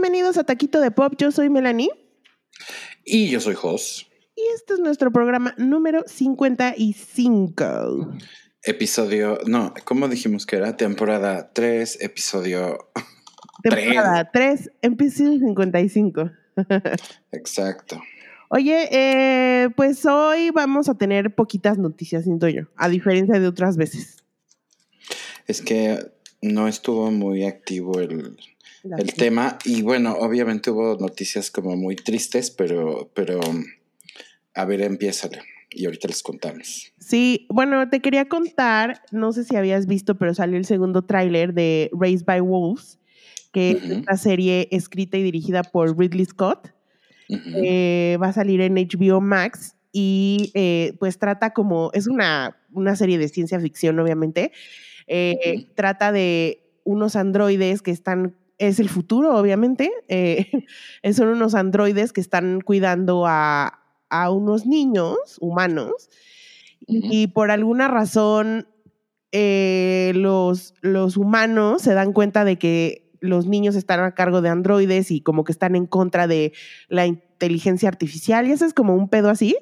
bienvenidos a Taquito de Pop. Yo soy Melanie. Y yo soy Jos. Y este es nuestro programa número 55. Episodio, no, ¿cómo dijimos que era? Temporada 3, episodio Temporada 3, episodio 55. Exacto. Oye, eh, pues hoy vamos a tener poquitas noticias, siento yo, a diferencia de otras veces. Es que no estuvo muy activo el, el tema y bueno, obviamente hubo noticias como muy tristes, pero, pero a ver, empiézale y ahorita les contamos. Sí, bueno, te quería contar, no sé si habías visto, pero salió el segundo tráiler de Raised by Wolves, que es una serie escrita y dirigida por Ridley Scott. Eh, va a salir en HBO Max y eh, pues trata como, es una, una, serie de ciencia ficción, obviamente. Eh, trata de unos androides que están es el futuro, obviamente. son unos androides que están cuidando a, a unos niños humanos y por alguna razón eh, los, los humanos se dan cuenta de que los niños están a cargo de androides y como que están en contra de la inteligencia artificial y eso es como un pedo así.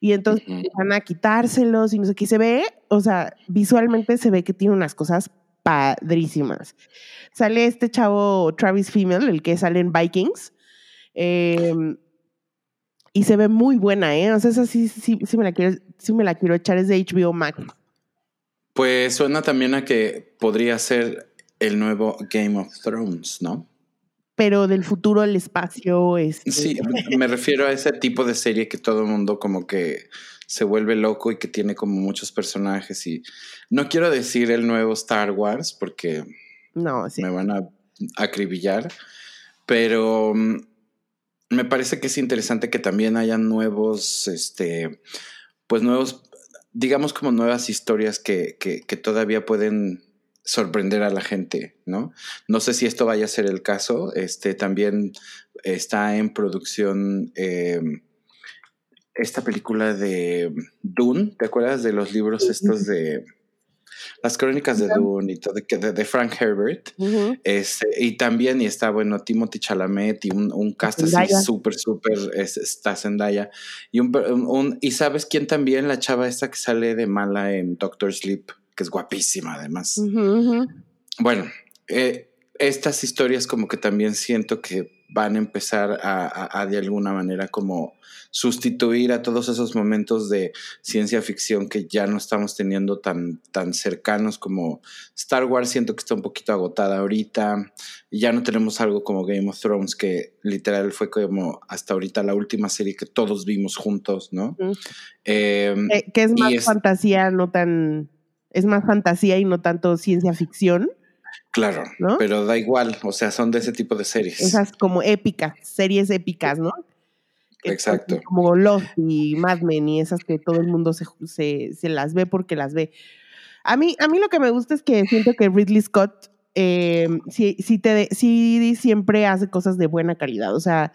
Y entonces van a quitárselos y no sé qué. Se ve, o sea, visualmente se ve que tiene unas cosas padrísimas. Sale este chavo Travis Female, el que sale en Vikings. Eh, y se ve muy buena, ¿eh? O sea, esa sí, sí, sí, me la quiero, sí me la quiero echar, es de HBO Max. Pues suena también a que podría ser el nuevo Game of Thrones, ¿no? Pero del futuro, el espacio, es. Este sí, me refiero a ese tipo de serie que todo el mundo como que se vuelve loco y que tiene como muchos personajes y no quiero decir el nuevo Star Wars porque no, me van a acribillar, pero mm, me parece que es interesante que también haya nuevos, este, pues nuevos, digamos como nuevas historias que, que, todavía pueden sorprender a la gente, ¿no? No sé si esto vaya a ser el caso. Este también está en producción em, esta película de Dune, ¿te acuerdas de los libros estos de las crónicas de Dune y todo, de, de Frank Herbert. este, y también, y está, bueno, Timothy Chalamet y un, un cast así súper, súper, está Zendaya. Y, un, y sabes quién también, la chava esta que sale de mala en Doctor Sleep, que es guapísima además. Bueno, eh, estas historias como que también siento que van a empezar a, de alguna manera como sustituir a todos esos momentos de ciencia ficción que ya no estamos teniendo tan, tan cercanos como Star Wars siento que está un poquito agotada ahorita y ya no tenemos algo como Game of Thrones que literal fue como hasta ahorita la última serie que todos vimos juntos, ¿no? Em, que es más fantasía, no tan... Es más fantasía y no tanto ciencia ficción. Claro, pero da igual, o sea, son de ese tipo de series. Esas como épicas, series épicas, ¿no? Exacto. Como Lost y Mad Men y esas que todo el mundo se, se, las ve porque las ve. A mí, a mí lo que me gusta es que siento que Ridley Scott eh, sí, sí, te, sí siempre hace cosas de buena calidad, o sea,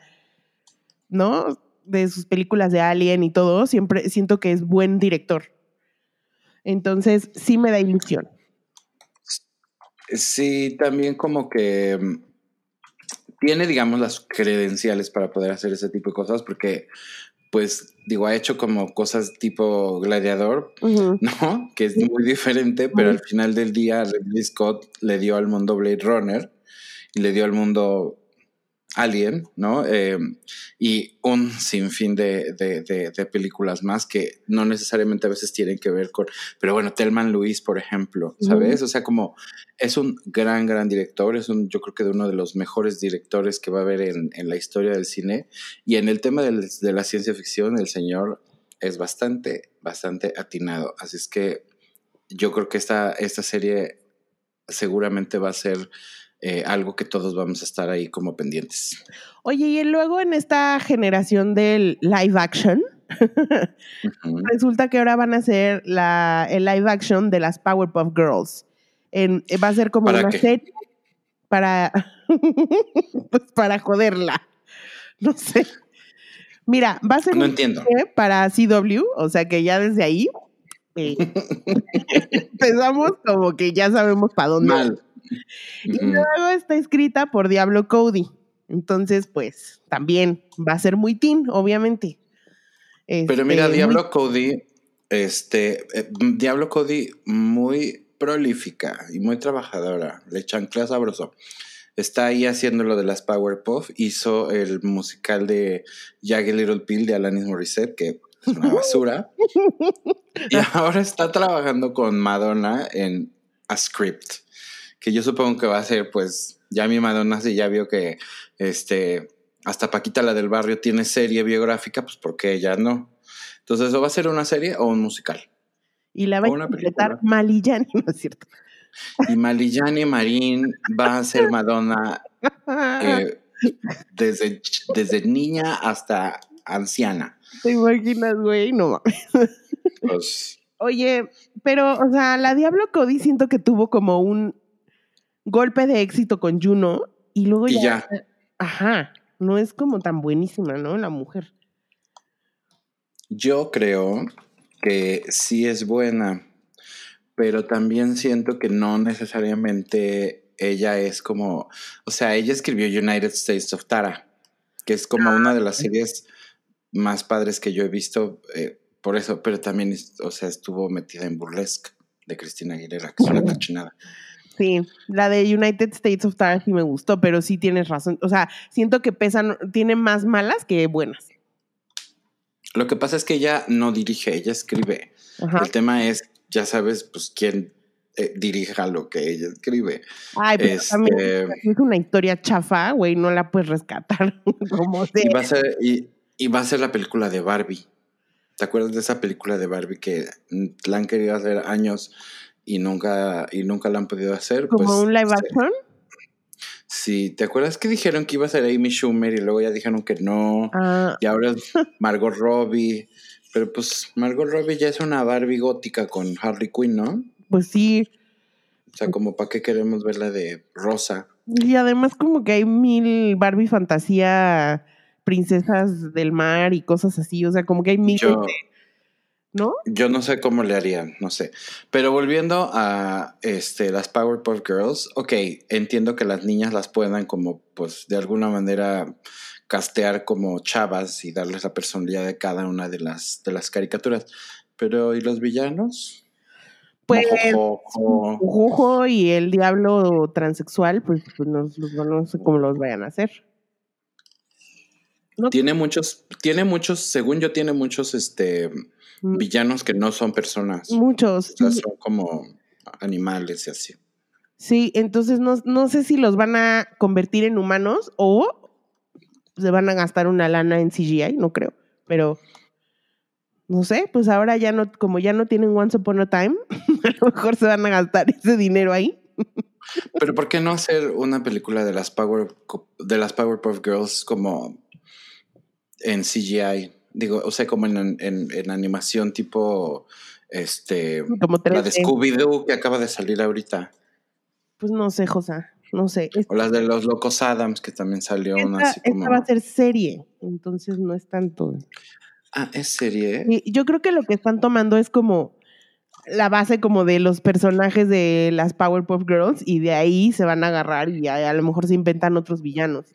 ¿no? De sus películas de Alien y todo, siempre siento que es buen director. Entonces, sí me da ilusión. Sí, también como que mm, tiene, digamos, las credenciales para poder hacer ese tipo de cosas, porque, pues, digo, ha hecho como cosas tipo gladiador, ¿no? Que es muy diferente, pero al final del día Ridley Scott le dio al mundo Blade Runner y le dio al mundo Alien, ¿no? Eh, y un sinfín de, de, películas más que no necesariamente a veces tienen que ver con, pero bueno, Telman Luis, por ejemplo, ¿sabes? O sea, como es un gran, gran director, es un, yo creo que de uno de los mejores directores que va a haber en, la historia del cine. Y en el tema de la ciencia ficción, el señor es bastante, bastante atinado. Así es que yo creo que esta, esta serie seguramente va a ser eh, algo que todos vamos a estar ahí como pendientes. Oye, y luego en esta generación del live action, resulta que ahora van a hacer la, el live action de las Powerpuff Girls. En, va a ser como una serie para, pues para joderla. No sé. Mira, va a ser no entiendo. para CW, o sea que ya desde ahí eh, empezamos como que ya sabemos para dónde. Mal. Y luego está escrita por Diablo Cody. Entonces, pues también va a ser muy teen, obviamente. Pero mira, este, Diablo Cody, este, eh, Diablo Cody muy prolífica y muy trabajadora, le chancla sabroso. Está ahí haciendo lo de las Powerpuff, hizo el musical de Jagged Little Pill de Alanis Morissette, que es una basura. y ahora está trabajando con Madonna en A Script, que yo supongo que va a ser, pues, ya mi Madonna sí ya vio que, este, hasta Paquita la del barrio tiene serie biográfica, pues porque ella no. Entonces, ¿eso va a ser una serie o un musical? Y la va a interpretar Malillani, ¿no es cierto? Y Malillani Marín va a ser Madonna eh, desde, desde niña hasta anciana. ¿Te imaginas, güey? No mames. Pues, Oye, pero, o sea, la Diablo Cody siento que tuvo como un golpe de éxito con Juno y luego ya, ya. Ajá, no es como tan buenísima, ¿no? La mujer. Yo creo que sí es buena, pero también siento que no necesariamente ella es como, o sea, ella escribió United States of Tara, que es como una de las ah, series más padres que yo he visto, eh, por eso, pero también, o sea, estuvo metida en Burlesque de Cristina Aguilera, que es una cachinada. Sí, la de United States of Tara sí me gustó, pero sí tienes razón. O sea, siento que pesan, tiene más malas que buenas. Lo que pasa es que ella no dirige, ella escribe. El tema es, ya sabes, pues quién eh, dirija lo que ella escribe. Ay, pero también este es una historia chafa, güey, no la puedes rescatar como. Y va, a ser, y, va a ser la película de Barbie. ¿Te acuerdas de esa película de Barbie que la han querido hacer años y nunca, y nunca la han podido hacer? ¿Como pues, un live action? Sí, ¿te acuerdas que dijeron que iba a ser Amy Schumer y luego ya dijeron que no? Ah. Y ahora es Margot Robbie. Pero pues Margot Robbie ya es una Barbie gótica con Harley Quinn, ¿no? Pues sí. O sea, como para qué queremos verla de rosa. Y además como que hay mil Barbie fantasía, princesas del mar y cosas así. O sea, como que hay mil... ¿no? Yo no sé cómo le harían, no sé. Pero volviendo a este, las Powerpuff Girls, ok, entiendo que las niñas las puedan como, pues, de alguna manera castear como chavas y darles la personalidad de cada una de las, de las caricaturas. Pero, ¿y los villanos? Pues, Jojo y el diablo transexual, pues, pues no, no sé cómo los vayan a hacer. Tiene muchos, tiene muchos, según yo, tiene muchos, este. Villanos que no son personas. Muchos. O sea, son como animales y así. Sí, entonces no, no, sé si los van a convertir en humanos o se van a gastar una lana en CGI, no creo, pero no sé, pues ahora ya no, como ya no tienen Once Upon a Time, a lo mejor se van a gastar ese dinero ahí. Pero ¿por qué no hacer una película de las Power de las Powerpuff Girls como en CGI? Digo, o sea, como en, en, animación tipo, este, como la de Scooby-Doo que acaba de salir ahorita. Pues no sé, José, no sé. O las de los Locos Adams, que también salió una así como... Esta va a ser serie, entonces no es tanto... Ah, ¿es serie? Y yo creo que lo que están tomando es como la base como de los personajes de las Powerpuff Girls y de ahí se van a agarrar y a, a lo mejor se inventan otros villanos.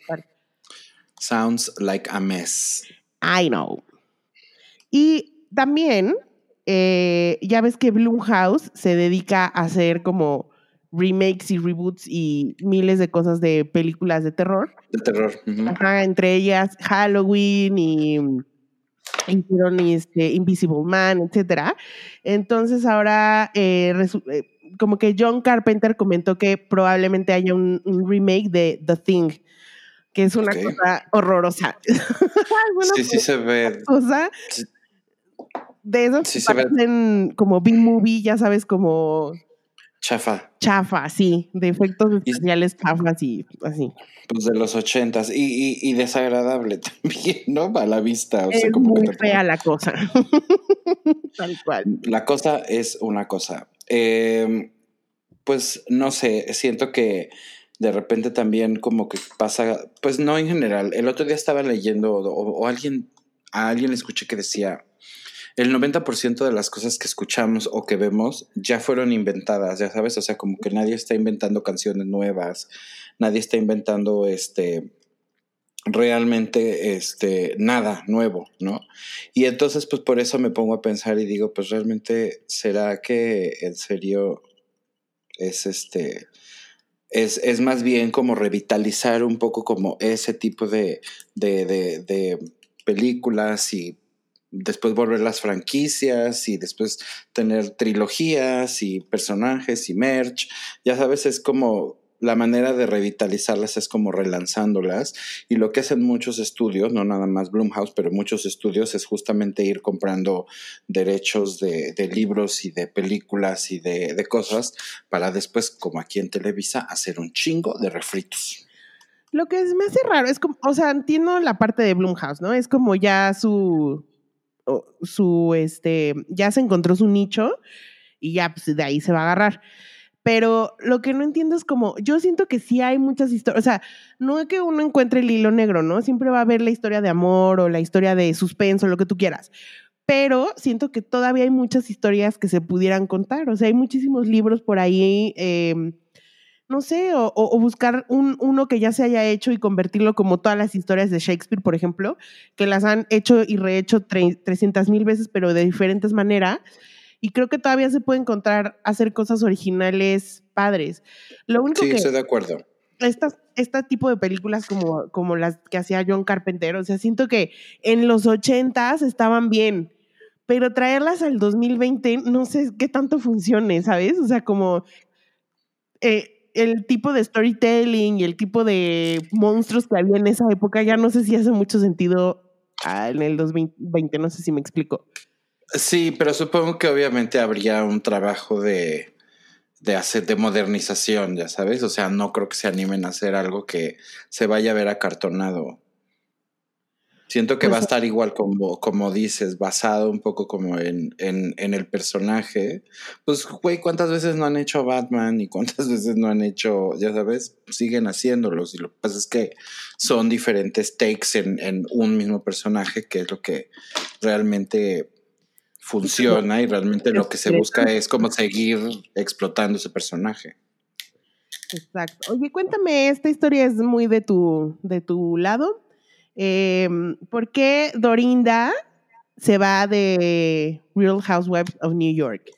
Sounds like a mess. I know. Y también, eh, ya ves que Blumhouse se dedica a hacer como remakes y reboots y miles de cosas de películas de terror. De terror. Ajá, entre ellas Halloween y hicieron este, Invisible Man, etcétera. Entonces ahora eh, eh, como que John Carpenter comentó que probablemente haya un, remake de The Thing, que es una cosa horrorosa. sí, sí se ve. Cosa de esos que parecen como B-movie, ya sabes, como... Chafa. Chafa, sí, de efectos especiales chafas y así. Pues de los ochentas y, y, desagradable también, ¿no? A la vista. O es muy fea la cosa. Tal cual. La cosa es una cosa. Em, pues no sé, siento que de repente también como que pasa, pues no en general. El otro día estaba leyendo o, o alguien, a alguien le escuché que decía, el 90% de las cosas que escuchamos o que vemos ya fueron inventadas, ya sabes, o sea, como que nadie está inventando canciones nuevas, nadie está inventando este realmente este, nada nuevo, ¿no? Y entonces, pues por eso me pongo a pensar y digo, pues realmente, ¿será que en serio es este, es, es más bien como revitalizar un poco como ese tipo de, de, de, de películas y después volver las franquicias y después tener trilogías y personajes y merch. Ya sabes, es como la manera de revitalizarlas es como relanzándolas y lo que hacen muchos estudios, no nada más Bloomhouse, pero muchos estudios es justamente ir comprando derechos de, libros y de películas y de, cosas para después, como aquí en Televisa, hacer un chingo de refritos. Lo que me hace raro es como, o sea, entiendo la parte de Bloomhouse, ¿no? Es como ya su, su, este, ya se encontró su nicho y ya pues de ahí se va a agarrar. Pero lo que no entiendo es como, yo siento que sí hay muchas historias, o sea, no es que uno encuentre el hilo negro, ¿no? Siempre va a haber la historia de amor o la historia de suspenso, lo que tú quieras. Pero siento que todavía hay muchas historias que se pudieran contar, o sea, hay muchísimos libros por ahí. Eh, no sé, o, buscar un, uno que ya se haya hecho y convertirlo como todas las historias de Shakespeare, por ejemplo, que las han hecho y rehecho 300 mil veces, pero de diferentes maneras. Y creo que todavía se puede encontrar hacer cosas originales padres. Lo único sí, que, estoy de acuerdo. Estas, este tipo de películas como, como las que hacía John Carpenter, o sea, siento que en los 80 estaban bien, pero traerlas al 2020 no sé qué tanto funcione, ¿sabes? O sea, como... Eh, el tipo de storytelling y el tipo de monstruos que había en esa época ya no sé si hace mucho sentido ah, en el 2020, no sé si me explico. Sí, pero supongo que obviamente habría un trabajo de, de hacer de modernización, ya sabes, o sea, no creo que se animen a hacer algo que se vaya a ver acartonado. Siento que va a estar igual como, como dices, basado un poco como en, en, en, el personaje. Pues, güey, ¿cuántas veces no han hecho Batman y cuántas veces no han hecho, ya sabes, siguen haciéndolos? Y lo que pasa es que son diferentes takes en, en un mismo personaje, que es lo que realmente funciona y realmente lo que se busca es como seguir explotando ese personaje. Exacto. Oye, cuéntame, esta historia es muy de tu, de tu lado. Eh, ¿Por qué Dorinda se va de Real Housewives of New York?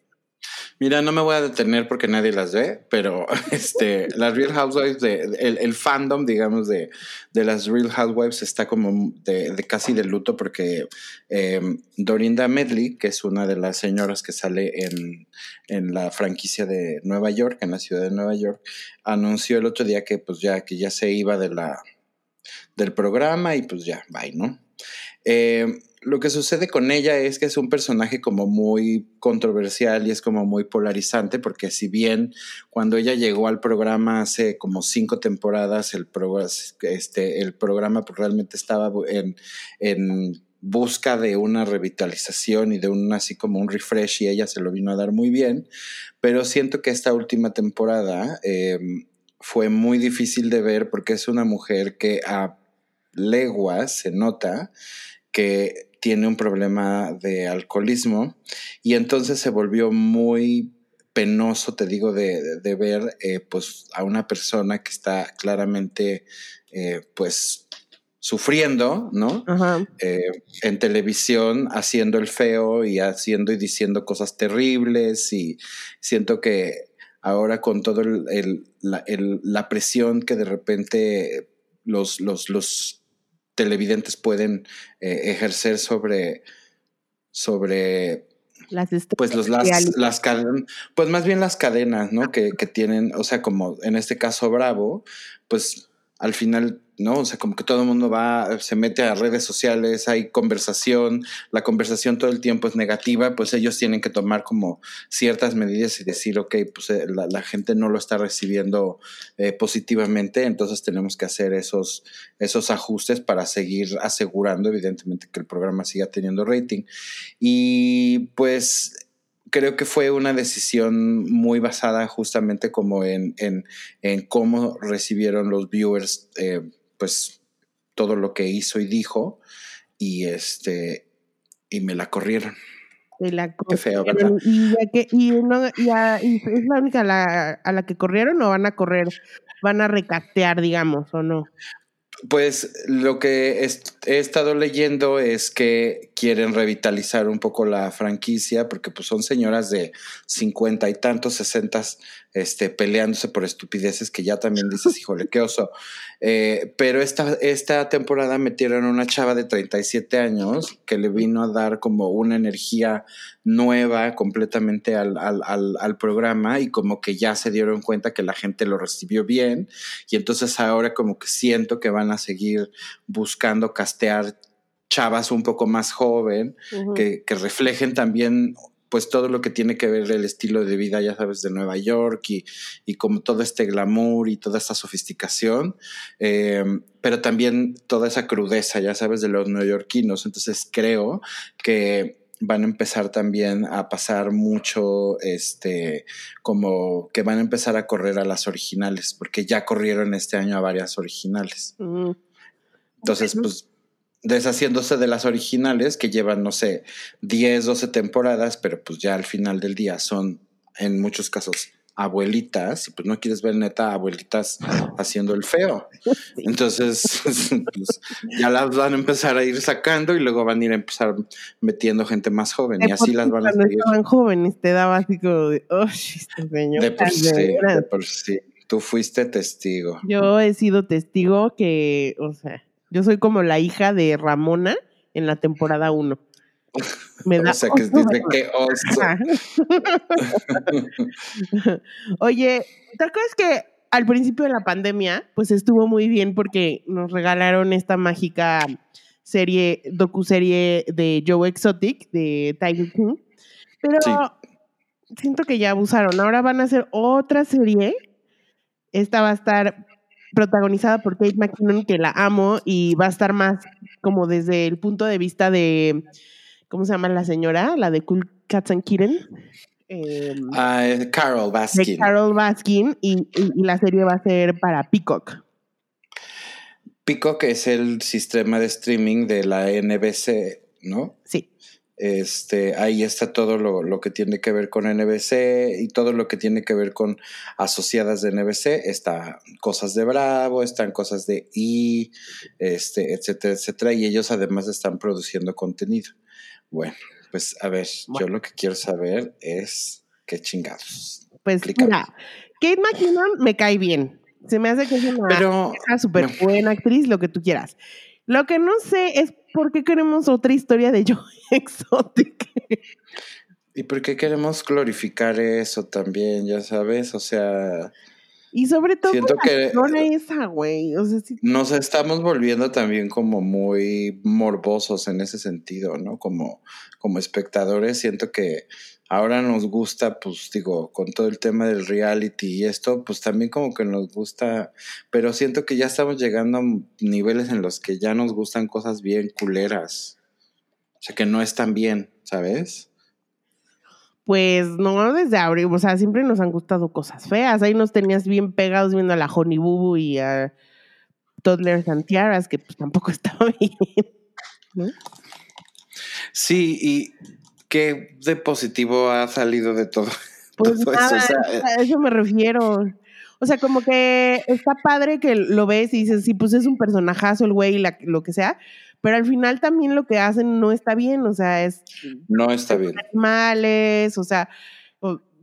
Mira, no me voy a detener porque nadie las ve, pero este, las Real Housewives, de, el, fandom, digamos, de, de, las Real Housewives está como de, de casi de luto porque em, Dorinda Medley, que es una de las señoras que sale en, en, la franquicia de Nueva York, en la ciudad de Nueva York, anunció el otro día que pues ya, que ya se iba de la, del programa y pues ya, bye, ¿no? Eh, lo que sucede con ella es que es un personaje como muy controversial y es como muy polarizante porque si bien cuando ella llegó al programa hace como cinco temporadas el, este, el programa pues realmente estaba en, en busca de una revitalización y de un así como un refresh y ella se lo vino a dar muy bien, pero siento que esta última temporada eh, fue muy difícil de ver porque es una mujer que a leguas se nota que tiene un problema de alcoholismo y entonces se volvió muy penoso, te digo, de, de ver eh, pues a una persona que está claramente eh, pues sufriendo, ¿no? Eh, en televisión, haciendo el feo y haciendo y diciendo cosas terribles y siento que ahora con todo el, la, la, presión que de repente los, los, los televidentes pueden eh, ejercer sobre, sobre las pues los las, las cadenas, pues más bien las cadenas, ¿no? Que, que, tienen, o sea, como en este caso Bravo, pues al final, ¿no? O sea, como que todo el mundo va, se mete a redes sociales, hay conversación, la conversación todo el tiempo es negativa, pues ellos tienen que tomar como ciertas medidas y decir, ok, pues eh, la, gente no lo está recibiendo eh, positivamente, entonces tenemos que hacer esos, esos ajustes para seguir asegurando, evidentemente, que el programa siga teniendo rating. Y pues creo que fue una decisión muy basada justamente como en, en, en cómo recibieron los viewers, eh, pues todo lo que hizo y dijo, y este, y me la corrieron. La Qué feo, ¿verdad? Y, que, y, no, y, es la única a la, a la que corrieron o van a correr, van a recatear, digamos, o no. Pues lo que he estado leyendo es que quieren revitalizar un poco la franquicia porque pues son señoras de cincuenta y tantos, sesentas, este, peleándose por estupideces que ya también dices, híjole, qué oso. Eh, pero esta, esta temporada metieron una chava de 37 años que le vino a dar como una energía nueva completamente al, al, al, programa y como que ya se dieron cuenta que la gente lo recibió bien y entonces ahora como que siento que van a seguir buscando castear chavas un poco más joven que, que reflejen también pues todo lo que tiene que ver el estilo de vida, ya sabes, de Nueva York y, y como todo este glamour y toda esta sofisticación, eh, pero también toda esa crudeza, ya sabes, de los neoyorquinos. Entonces creo que van a empezar también a pasar mucho, este, como que van a empezar a correr a las originales, porque ya corrieron este año a varias originales. Entonces, pues deshaciéndose de las originales que llevan, no sé, 10, 12 temporadas, pero pues ya al final del día son en muchos casos abuelitas y pues no quieres ver neta abuelitas haciendo el feo. Entonces, pues, ya las van a empezar a ir sacando y luego van a ir a empezar metiendo gente más joven y así las van a seguir. estaban jóvenes te daba así como de, oh, este señor. De por sí, de por sí. Tú fuiste testigo. Yo he sido testigo que, o sea, yo soy como la hija de Ramona en la temporada 1. Me da o sea, que dice que oso. Oye, ¿te acuerdas que al principio de la pandemia, pues estuvo muy bien porque nos regalaron esta mágica serie, docuserie de Joe Exotic, de Tiger King. Pero siento que ya abusaron. Ahora van a hacer otra serie. Esta va a estar protagonizada por Kate McKinnon, que la amo, y va a estar más como desde el punto de vista de, ¿cómo se llama la señora? La de Cool Cats and Kittens. Em, ah, Carol Baskin. Carol Baskin, y, la serie va a ser para Peacock. Peacock es el sistema de streaming de la NBC, ¿no? Sí. Este, ahí está todo lo, que tiene que ver con NBC y todo lo que tiene que ver con asociadas de NBC. Está cosas de Bravo, están cosas de I, este, etcétera, etcétera. Y ellos además están produciendo contenido. Bueno, pues a ver, yo lo que quiero saber es qué chingados. Pues mira, Kate McKinnon me cae bien. Se me hace que es una súper buena actriz, lo que tú quieras. Lo que no sé es por qué queremos otra historia de Joe Exotic. ¿Y por qué queremos glorificar eso también, ya sabes? O sea... Y sobre todo siento que esa, güey. O sea, Nos estamos volviendo también como muy morbosos en ese sentido, ¿no? Como, como espectadores, siento que ahora nos gusta, pues digo, con todo el tema del reality y esto, pues también como que nos gusta, pero siento que ya estamos llegando a niveles en los que ya nos gustan cosas bien culeras. O sea, que no están bien, ¿sabes? Pues no desde ahora, o sea, siempre nos han gustado cosas feas. Ahí nos tenías bien pegados viendo a la Honey Boo y a Toddler Santiaras, que pues tampoco estaba bien. Sí, y ¿qué de positivo ha salido de todo? Pues nada, eso? Eh, a eso me refiero. O sea, como que está padre que lo ves y dices, sí, pues es un personajazo el güey, lo que sea, pero al final también lo que hacen no está bien, o sea, es... No está bien. Animales, o sea,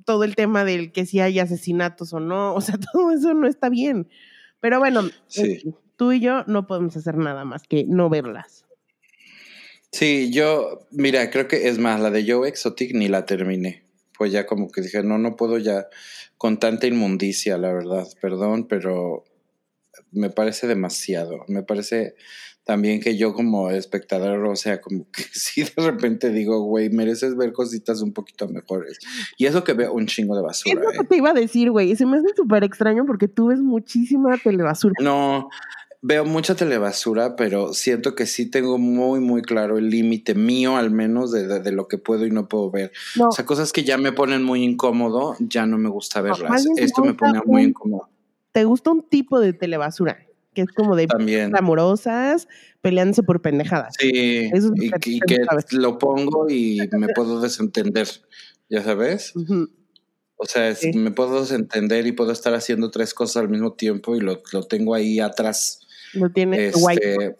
todo el tema del que si hay asesinatos o no, o sea, todo eso no está bien. Pero bueno, eh, tú y yo no podemos hacer nada más que no verlas. Sí, yo, mira, creo que es más, la de Joe Exotic ni la terminé. Pues ya como que dije, no, no puedo ya con tanta inmundicia, la verdad, perdón, pero me parece demasiado. Me parece también que yo como espectador, o sea, como que sí de repente digo, güey, mereces ver cositas un poquito mejores. Y eso que veo un chingo de basura. Es lo que ¿eh? te iba a decir, güey. Se me hace súper extraño porque tú ves muchísima telebasura. No, Veo mucha telebasura, pero siento que sí tengo muy, muy claro el límite mío, al menos, de, lo que puedo y no puedo ver. O sea, cosas que ya me ponen muy incómodo, ya no me gusta verlas. Esto me pone muy incómodo. ¿Te gusta un tipo de telebasura? Que es como de amorosas, peleándose por pendejadas. Sí, y, que, lo pongo y me puedo desentender, ¿ya sabes? O sea, me puedo desentender y puedo estar haciendo tres cosas al mismo tiempo y lo, lo tengo ahí atrás Lo tiene Este, White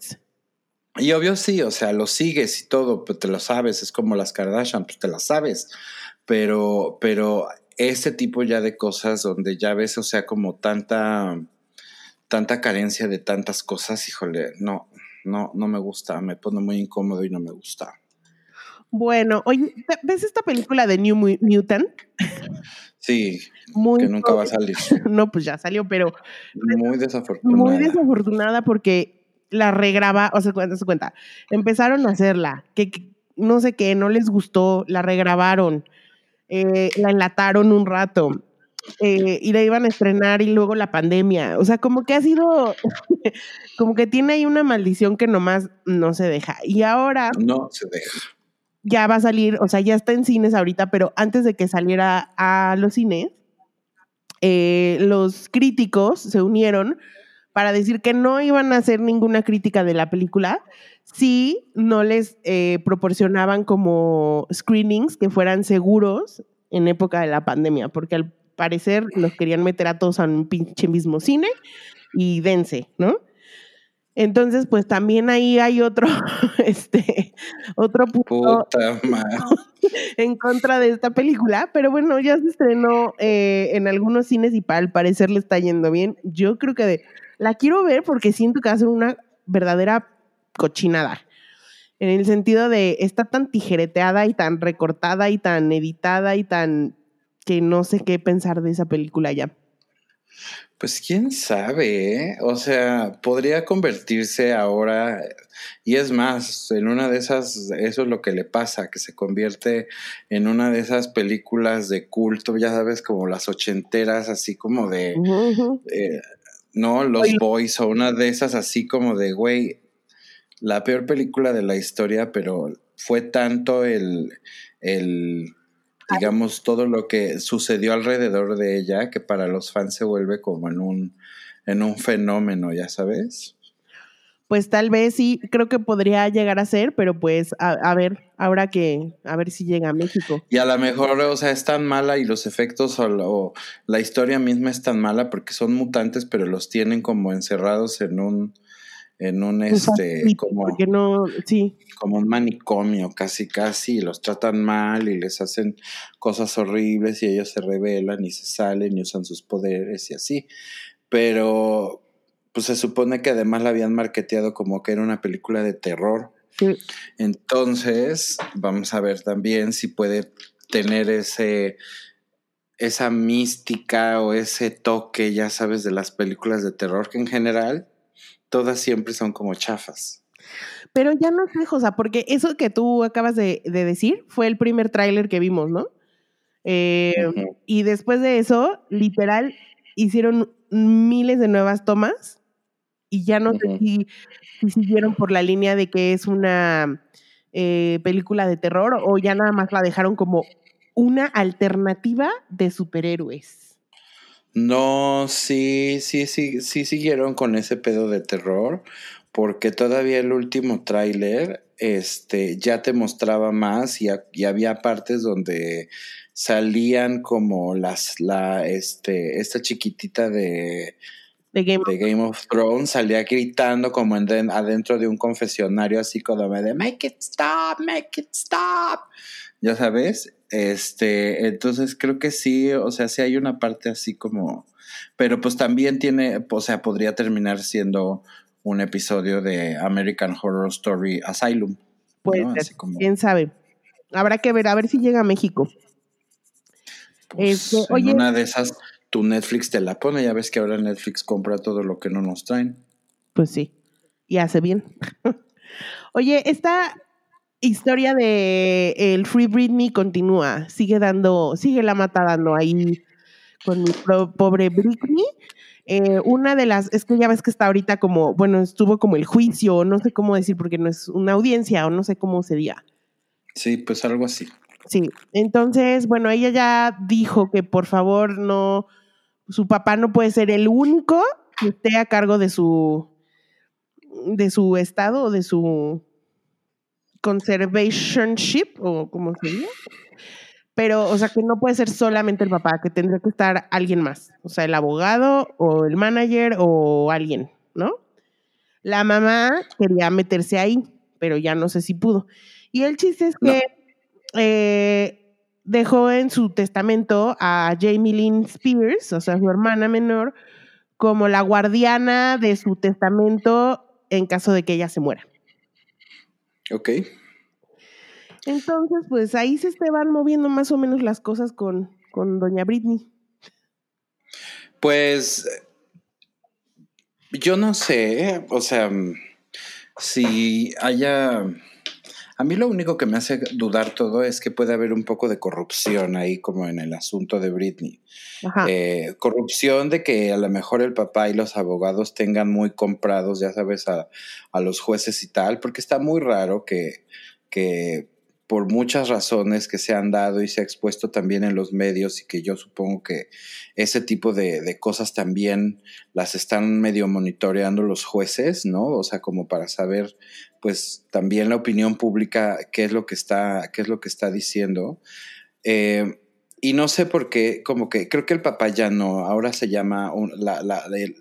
Y obvio sí, o sea, lo sigues y todo, pues te lo sabes, es como las Kardashian, pues te las sabes. Pero, pero ese tipo ya de cosas donde ya ves, o sea, como tanta, tanta carencia de tantas cosas, híjole, no, no, no me gusta, me pone muy incómodo y no me gusta. Bueno, oye, ¿ves esta película de New Mu- Mutant? Sí, Muy que nunca va a salir. No, pues ya salió, pero Muy desafortunado. muy desafortunada porque la regraba, o sea, cuenta, se cuenta, empezaron a hacerla, que, que no sé qué, no les gustó, la regrabaron, eh, la enlataron un rato. Eh, y la iban a estrenar y luego la pandemia. O sea, como que ha sido, como que tiene ahí una maldición que nomás no se deja. Y ahora No se deja. ya va a salir, o sea, ya está en cines ahorita, pero antes de que saliera a los cines, eh, los críticos se unieron para decir que no iban a hacer ninguna crítica de la película si no les eh, proporcionaban como screenings que fueran seguros en época de la pandemia, porque al parecer los querían meter a todos a un pinche mismo cine y dense, ¿no? Entonces, pues también ahí hay otro, este, otro punto Puta en contra de esta película, pero bueno, ya se estrenó eh, en algunos cines y para al parecer le está yendo bien. Yo creo que de- la quiero ver porque siento que va a ser una verdadera cochinada. En el sentido de está tan tijereteada y tan recortada y tan editada y tan que no sé qué pensar de esa película ya. Pues quién sabe, ¿eh? O sea, podría convertirse ahora, y es más, en una de esas, eso es lo que le pasa, que se convierte en una de esas películas de culto, ya sabes, como las ochenteras, así como de, eh, no, Los Oye. Boys, o una de esas así como de, güey, la peor película de la historia, pero fue tanto el, el, digamos, todo lo que sucedió alrededor de ella, que para los fans se vuelve como en un, en un fenómeno, ya sabes. Pues tal vez sí, creo que podría llegar a ser, pero pues a, a ver, ahora que, a ver si llega a México. Y a lo mejor, o sea, es tan mala y los efectos o, la- o la historia misma es tan mala porque son mutantes, pero los tienen como encerrados en un, en un, este, sí, como... Porque no, sí, como un manicomio, casi casi, y los tratan mal y les hacen cosas horribles y ellos se rebelan y se salen y usan sus poderes y así. Pero pues se supone que además la habían marketeado como que era una película de terror. sí. Entonces, vamos a ver también si puede tener ese esa mística o ese toque, ya sabes, de las películas de terror que en general todas siempre son como chafas. Pero ya no sé, Josa, porque eso que tú acabas de, de decir fue el primer tráiler que vimos, ¿no? Eh. Y después de eso, literal, hicieron miles de nuevas tomas y ya no sé si siguieron por la línea de que es una eh, película de terror o ya nada más la dejaron como una alternativa de superhéroes. No, sí, sí, sí, sí siguieron con ese pedo de terror, porque todavía el último tráiler, este, ya te mostraba más y, y había partes donde salían como las, la, este, esta chiquitita de, De Game de Game of Thrones salía gritando como en den- adentro de un confesionario así como de make it stop, make it stop. Ya sabes, este, entonces creo que sí, o sea, sí hay una parte así como, pero pues también tiene, o sea, podría terminar siendo un episodio de American Horror Story Asylum. Puede ¿no? ser, Así como, quién sabe. Habrá que ver, a ver si llega a México. pues, este, en oye- una de esas, tu Netflix te la pone, ya ves que ahora Netflix compra todo lo que no nos traen. Pues sí, y hace bien. Oye, esta historia de el Free Britney continúa, sigue dando, sigue la mata dando ahí con mi pobre Britney. Eh, una de las, es que ya ves que está ahorita como, bueno, estuvo como el juicio, no sé cómo decir, porque no es una audiencia o no sé cómo se diga. Sí, pues algo así. Sí, entonces, bueno, ella ya dijo que por favor no, su papá no puede ser el único que esté a cargo de su, de su estado o de su conservationship o como se diga. Pero, o sea, que no puede ser solamente el papá, que tendría que estar alguien más, o sea, el abogado o el manager o alguien, ¿no? La mamá quería meterse ahí, pero ya no sé si pudo. Y el chiste es que eh, dejó en su testamento a Jamie Lynn Spears, o sea, su hermana menor, como la guardiana de su testamento en caso de que ella se muera. Ok. Entonces, pues ahí se van moviendo más o menos las cosas con, con doña Britney. Pues yo no sé, o sea, si haya... A mí lo único que me hace dudar todo es que puede haber un poco de corrupción ahí como en el asunto de Britney. Eh, corrupción de que a lo mejor el papá y los abogados tengan muy comprados, ya sabes, a, a los jueces y tal, porque está muy raro que, que por muchas razones que se han dado y se ha expuesto también en los medios y que yo supongo que ese tipo de, cosas también las están medio monitoreando los jueces, ¿no? O sea, como para saber, pues, también la opinión pública, qué es lo que está, qué es lo que está diciendo. Eh, y no sé por qué, como que creo que el papá ya no, ahora se llama,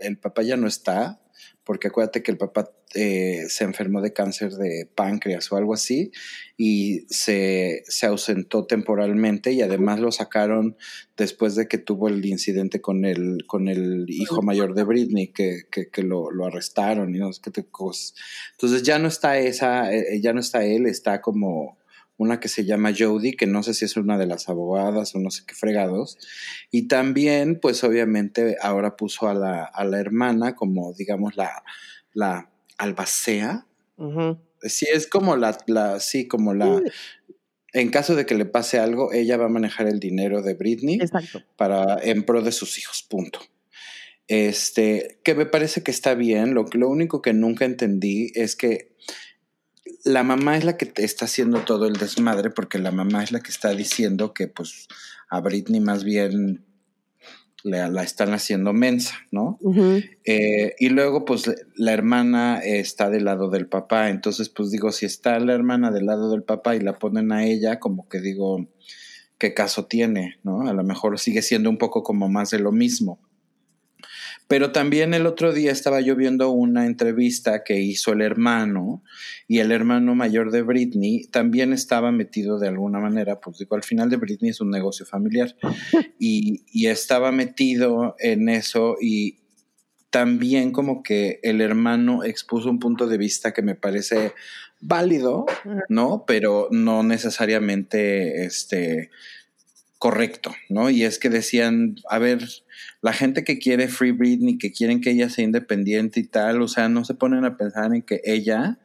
el papá ya no está, porque acuérdate que el papá eh, se enfermó de cáncer de páncreas o algo así y se, ausentó temporalmente y además lo sacaron después de que tuvo el incidente con el, con el hijo mayor de Britney, que, que, lo, lo, arrestaron y no sé qué cosas. Entonces ya no está esa, eh, ya no está él, está como una que se llama Jody, que no sé si es una de las abogadas o no sé qué fregados. Y también, pues obviamente, ahora puso a la, a la hermana como, digamos, la, la albacea. Sí, es como la, la, sí, como la... En caso de que le pase algo, ella va a manejar el dinero de Britney para en pro de sus hijos, punto. Este, que me parece que está bien. Lo, lo único que nunca entendí es que la mamá es la que está haciendo todo el desmadre porque la mamá es la que está diciendo que pues a Britney más bien la están haciendo mensa, ¿no? Eh, y luego pues la hermana está del lado del papá, entonces pues digo, si está la hermana del lado del papá y la ponen a ella, como que digo, ¿qué caso tiene? ¿No? A lo mejor sigue siendo un poco como más de lo mismo. Pero también el otro día estaba yo viendo una entrevista que hizo el hermano y el hermano mayor de Britney también estaba metido de alguna manera, pues digo, al final de Britney es un negocio familiar y, y estaba metido en eso y también como que el hermano expuso un punto de vista que me parece válido, ¿no? Pero no necesariamente este correcto, ¿no? Y es que decían, a ver, la gente que quiere Free Britney, que quieren que ella sea independiente y tal, o sea, no se ponen a pensar en que ella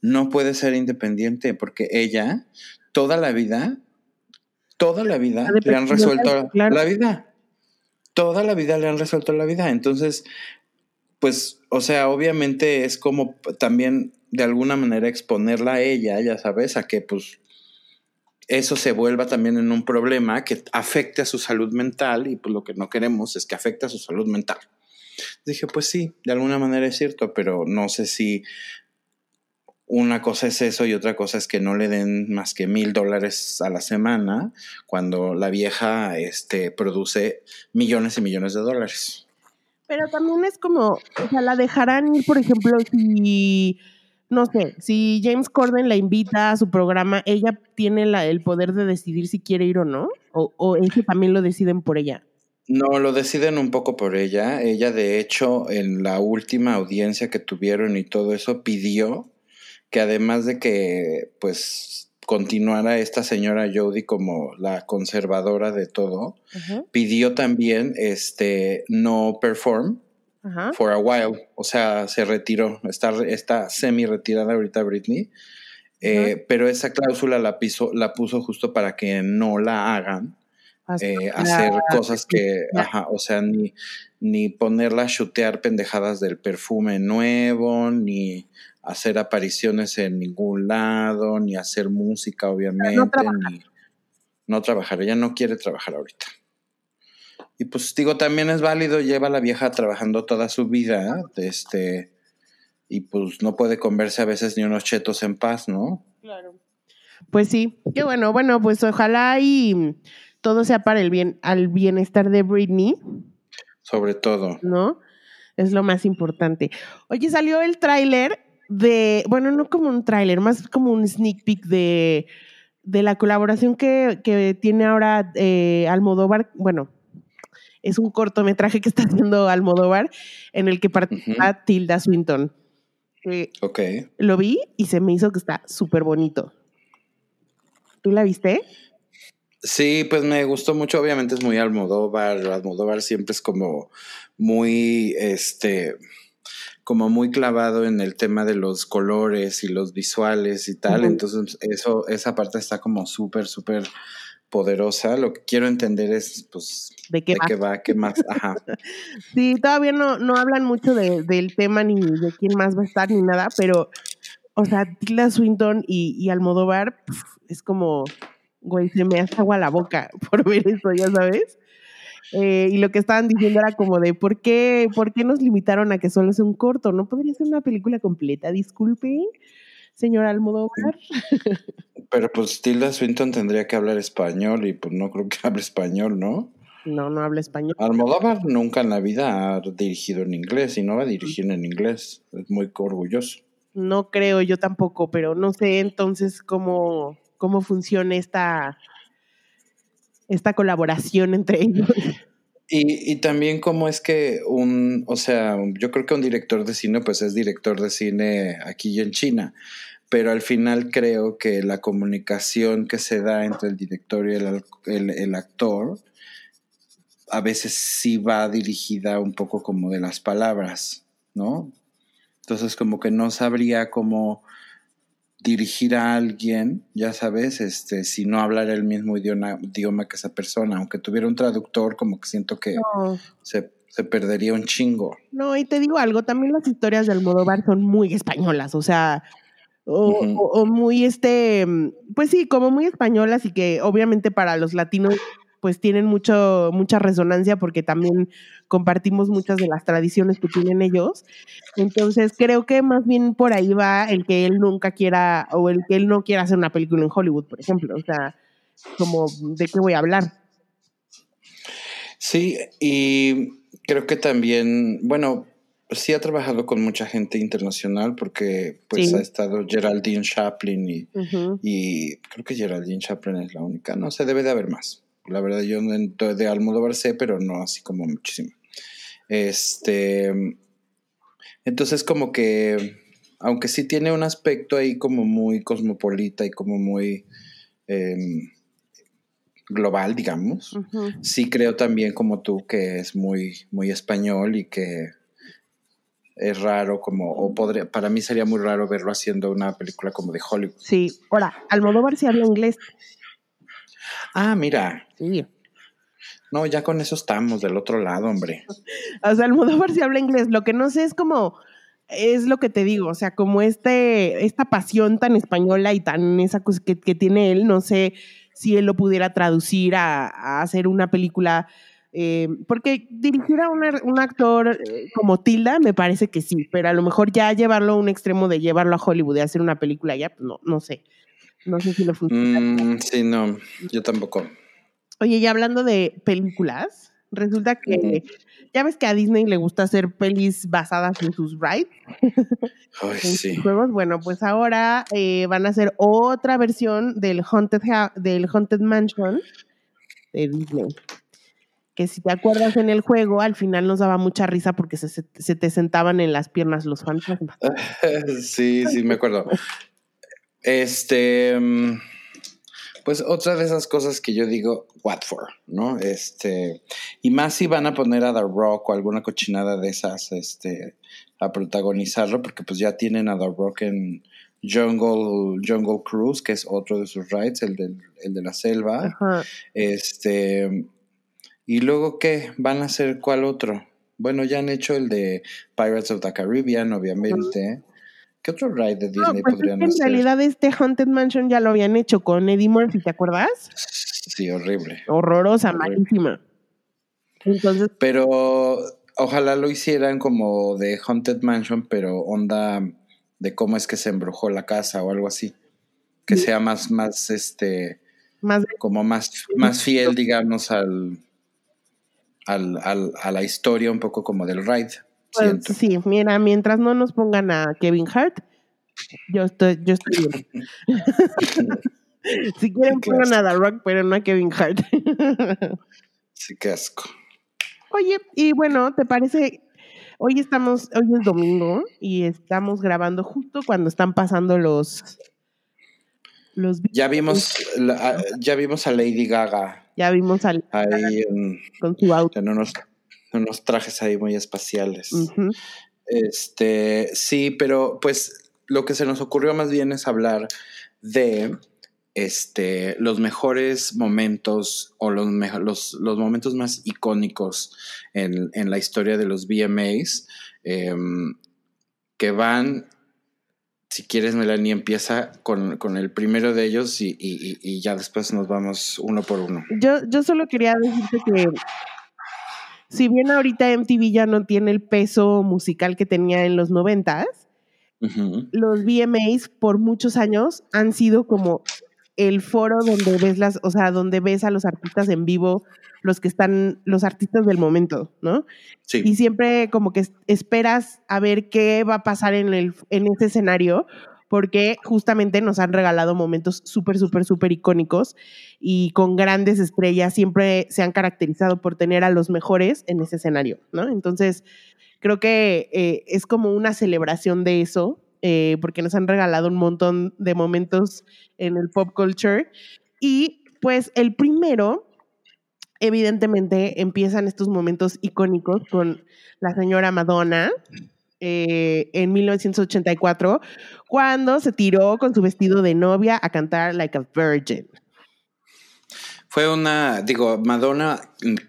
no puede ser independiente porque ella toda la vida, toda la vida le han resuelto la vida. Toda la vida le han resuelto la vida. Entonces, pues, o sea, obviamente es como también de alguna manera exponerla a ella, ya sabes, a que pues eso se vuelva también en un problema que afecte a su salud mental y pues lo que no queremos es que afecte a su salud mental. Dije, pues sí, de alguna manera es cierto, pero no sé si una cosa es eso y otra cosa es que no le den más que mil dólares a la semana cuando la vieja este, produce millones y millones de dólares. Pero también es como, o sea, la dejarán ir, por ejemplo, si no sé, si James Corden la invita a su programa, ¿ella tiene la, el poder de decidir si quiere ir o no? ¿O, o que también lo deciden por ella? No, lo deciden un poco por ella. Ella, de hecho, en la última audiencia que tuvieron y todo eso, pidió que además de que, pues, continuara esta señora Jodie como la conservadora de todo, pidió también, este, no perform, for a while. O sea, se retiró. Está, está semi retirada ahorita Britney. Eh, pero esa cláusula la, piso, la puso justo para que no la hagan. Eh, hacer cosas que, ajá, o sea, ni, ni ponerla a chutear pendejadas del perfume nuevo, ni hacer apariciones en ningún lado, ni hacer música, obviamente, no ni no trabajar. Ella no quiere trabajar ahorita. Y pues digo, también es válido, lleva a la vieja trabajando toda su vida, este, y pues no puede comerse a veces ni unos chetos en paz, ¿no? Claro. Pues sí, qué bueno, bueno, pues ojalá y todo sea para el bien, al bienestar de Britney. Sobre todo. ¿No? Es lo más importante. Oye, salió el tráiler de, bueno, no como un tráiler, más como un sneak peek de, de la colaboración que, que tiene ahora eh, Almodóvar, bueno, es un cortometraje que está haciendo Almodóvar en el que participa Tilda Swinton. ok. Lo vi y se me hizo que está súper bonito. ¿Tú la viste? Sí, pues me gustó mucho. Obviamente es muy Almodóvar. Almodóvar siempre es como muy, este, como muy clavado en el tema de los colores y los visuales y tal. Entonces, eso, esa parte está como súper, súper poderosa. Lo que quiero entender es, pues, de qué, va? qué más. Ajá. sí, todavía no, no hablan mucho del tema ni de quién más va a estar ni nada, pero, o sea, Tilda Swinton y, y Almodóvar es como, güey, se me hace agua la boca por ver eso, ya sabes. Eh, y lo que estaban diciendo era como de, ¿por qué, ¿por qué nos limitaron a que solo sea un corto? ¿No podría ser una película completa? Disculpe, señor Almodóvar. Pero pues Tilda Swinton tendría que hablar español y pues no creo que hable español, ¿no? No, no habla español. Almodóvar nunca en la vida ha dirigido en inglés y no va a dirigir en inglés. Es muy orgulloso. No creo yo tampoco, pero no sé entonces cómo, cómo funciona esta, esta colaboración entre ellos. Y, y, también cómo es que un, o sea, yo creo que un director de cine pues es director de cine aquí y en China, pero al final creo que la comunicación que se da entre el director y el, el, el actor a veces sí va dirigida un poco como de las palabras, ¿no? Entonces como que no sabría cómo dirigir a alguien, ya sabes, este, si no hablara el mismo idioma, idioma que esa persona, aunque tuviera un traductor, como que siento que se, perdería un chingo. No, y te digo algo, también las historias de Almodóvar son muy españolas, o sea, o, muy este, pues sí, como muy españolas y que obviamente para los latinos pues tienen mucho, mucha resonancia porque también compartimos muchas de las tradiciones que tienen ellos. Entonces creo que más bien por ahí va el que él nunca quiera o el que él no quiera hacer una película en Hollywood, por ejemplo. O sea, como de qué voy a hablar. Sí, y creo que también, bueno, sí ha trabajado con mucha gente internacional porque pues ha estado Geraldine Chaplin y, y creo que Geraldine Chaplin es la única, no sé, debe de haber más. La verdad, yo de Almodóvar sé, pero no así como muchísimo. Este. Entonces, como que. Aunque sí tiene un aspecto ahí como muy cosmopolita y como muy. Em, global, digamos. Sí creo también como tú que es muy, muy español y que es raro como, o podría, para mí sería muy raro verlo haciendo una película como de Hollywood. Sí, ahora, Almodóvar sí habla inglés. Ah, mira. Sí. No, ya con eso estamos del otro lado, hombre. o sea, Almodóvar sí habla inglés. Lo que no sé es como, es lo que te digo, o sea, como este, esta pasión tan española y tan esa cosa que, tiene él, no sé si él lo pudiera traducir a, hacer una película. Eh, porque dirigir a un actor eh, como Tilda me parece que sí, pero a lo mejor ya llevarlo a un extremo de llevarlo a Hollywood y hacer una película ya, no, no sé. No sé si lo funciona. Mm, sí, no, yo tampoco. Oye, y hablando de películas, resulta que ya ves que a Disney le gusta hacer pelis basadas en sus rides. Ay, sí. juegos. Bueno, pues ahora eh, van a hacer otra versión del Haunted, del Haunted Mansion de Disney. Que si te acuerdas en el juego, al final nos daba mucha risa porque se, se te sentaban en las piernas los fantasmas. sí, sí, me acuerdo. Este, mm, pues otra de esas cosas que yo digo, what for, ¿no? Este, y más si van a poner a The Rock o alguna cochinada de esas, este, a protagonizarlo, porque pues ya tienen a The Rock en Jungle, Jungle Cruise, que es otro de sus rides, el, el de la selva. Este, y luego, ¿qué? ¿Van a hacer cuál otro? Bueno, ya han hecho el de Pirates of the Caribbean, obviamente. ¿Qué otro ride de Disney pues podrían hacer? En realidad este Haunted Mansion ya lo habían hecho con Eddie Murphy, ¿te acuerdas? Sí, horrible. Horrorosa, malísima. Entonces, pero ojalá lo hicieran como de Haunted Mansion, pero onda de cómo es que se embrujó la casa o algo así. Que sea más, más, este, más como más, más fiel, digamos, al, al, al, a la historia un poco como del ride. Pues, sí, mira, mientras no nos pongan a Kevin Hart, yo estoy, yo estoy bien. si quieren pongan a The Rock, pero no a Kevin Hart. sí, qué asco. Oye, y bueno, ¿te parece? Hoy estamos, hoy es domingo y estamos grabando justo cuando están pasando los los ya vimos ya vimos a Lady Gaga. Ya vimos a ahí con su auto. En unos, unos trajes ahí muy espaciales. Este, sí, pero pues lo que se nos ocurrió más bien es hablar de este, los mejores momentos o los, los, los momentos más icónicos en, la historia de los VMAs em, que van, si quieres Melanie, empieza con, el primero de ellos y, ya después nos vamos uno por uno. Yo, yo solo quería decirte que si bien ahorita MTV ya no tiene el peso musical que tenía en los noventas, los VMAs por muchos años han sido como el foro donde ves las, o sea, donde ves a los artistas en vivo, los que están, los artistas del momento, ¿no? Sí. Y siempre como que esperas a ver qué va a pasar en, el, en ese escenario, porque justamente nos han regalado momentos súper, súper, súper icónicos y con grandes estrellas siempre se han caracterizado por tener a los mejores en ese escenario, ¿no? Entonces, creo que eh, es como una celebración de eso eh, porque nos han regalado un montón de momentos en el pop culture. Y pues el primero, evidentemente, empiezan estos momentos icónicos con la señora Madonna. Eh, en 1984, cuando se tiró con su vestido de novia a cantar Like a Virgin. Fue una, digo, Madonna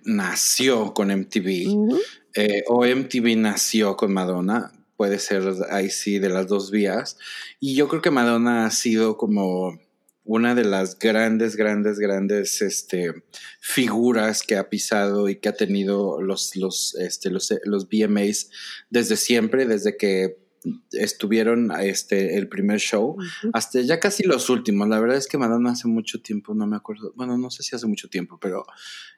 nació con MTV, eh, o MTV nació con Madonna puede ser ahí sí de las dos vías. Y yo creo que Madonna ha sido como una de las grandes, grandes, grandes este, figuras que ha pisado y que ha tenido los, los, este, los, los VMAs desde siempre, desde que estuvieron este el primer show hasta ya casi los últimos. La verdad es que Madonna hace mucho tiempo, no me acuerdo, bueno, no sé si hace mucho tiempo, pero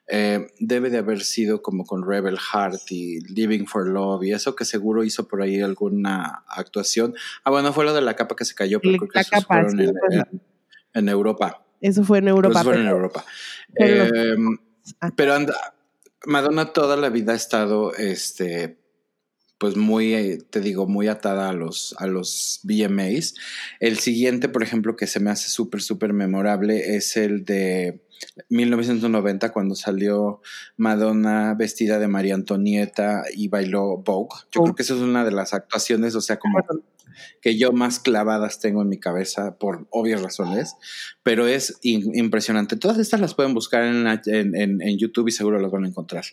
eh, debe de haber sido como con Rebel Heart y Living for Love y eso que seguro hizo por ahí alguna actuación. Ah, bueno, fue lo de la capa que se cayó, pero creo que eso fueron en, Europa. Eso fue en Europa. Eso fue en Europa. Em, pero, anda, Madonna toda la vida ha estado este pues muy, eh, te digo, muy atada a los, a los VMAs. El siguiente, por ejemplo, que se me hace súper, súper memorable es el de 1990, cuando salió Madonna vestida de María Antonieta y bailó Vogue. Yo creo que esa es una de las actuaciones, o sea, como que yo más clavadas tengo en mi cabeza por obvias razones, pero es impresionante. Todas estas las pueden buscar en, en, en YouTube y seguro las van a encontrar.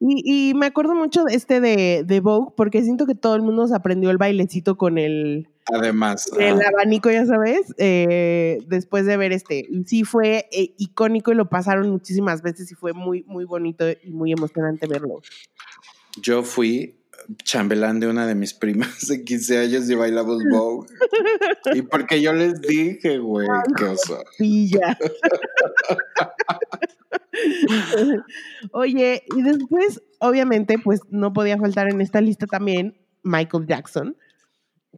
Y, me acuerdo mucho de este de, de Vogue, porque siento que todo el mundo se aprendió el bailecito con el. Además. El abanico, ya sabes, eh, después de ver este. Sí fue eh, icónico y lo pasaron muchísimas veces y fue muy, muy bonito y muy emocionante verlo. Yo fui chambelán de una de mis primas de 15 años y bailamos Vogue. y porque yo les dije, güey, qué oso. Ya. Oye, y después, obviamente, pues no podía faltar en esta lista también Michael Jackson,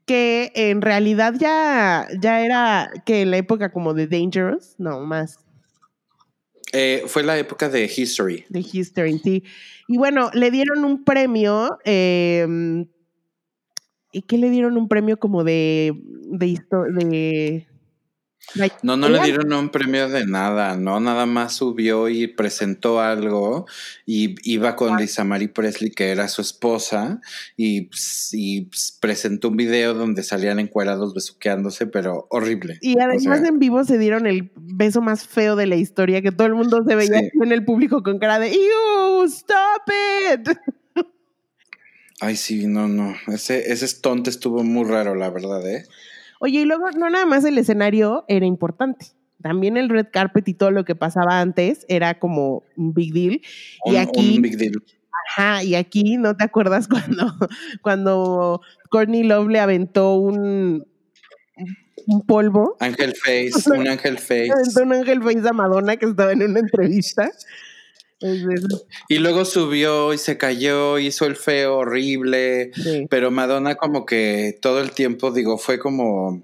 que en realidad ya, ya era que en la época como de Dangerous, no, más. Eh, fue la época de History. De History, sí. Y bueno, le dieron un premio. Em, ¿Y qué le dieron un premio como de, de, de no, no le dieron un premio de nada, ¿no? Nada más subió y presentó algo y iba con Lisa Marie Presley, que era su esposa, y, presentó un video donde salían encuerados besuqueándose, pero horrible. Y además en vivo se dieron el beso más feo de la historia, que todo el mundo se veía en el público con cara de ¡Ew! ¡Stop it! Ay, sí, no, no. Ese, ese stunt estuvo muy raro, la verdad, ¿eh? Oye, y luego no nada más el escenario era importante. También el red carpet y todo lo que pasaba antes era como un big deal. y aquí, un big deal. Ajá, y aquí no te acuerdas cuando, cuando Courtney Love le aventó un, un polvo. Ángel Face, un Ángel Face. Aventó un Ángel Face a Madonna que estaba en una entrevista. Y luego subió y se cayó, hizo el feo horrible, pero Madonna como que todo el tiempo, digo, fue como,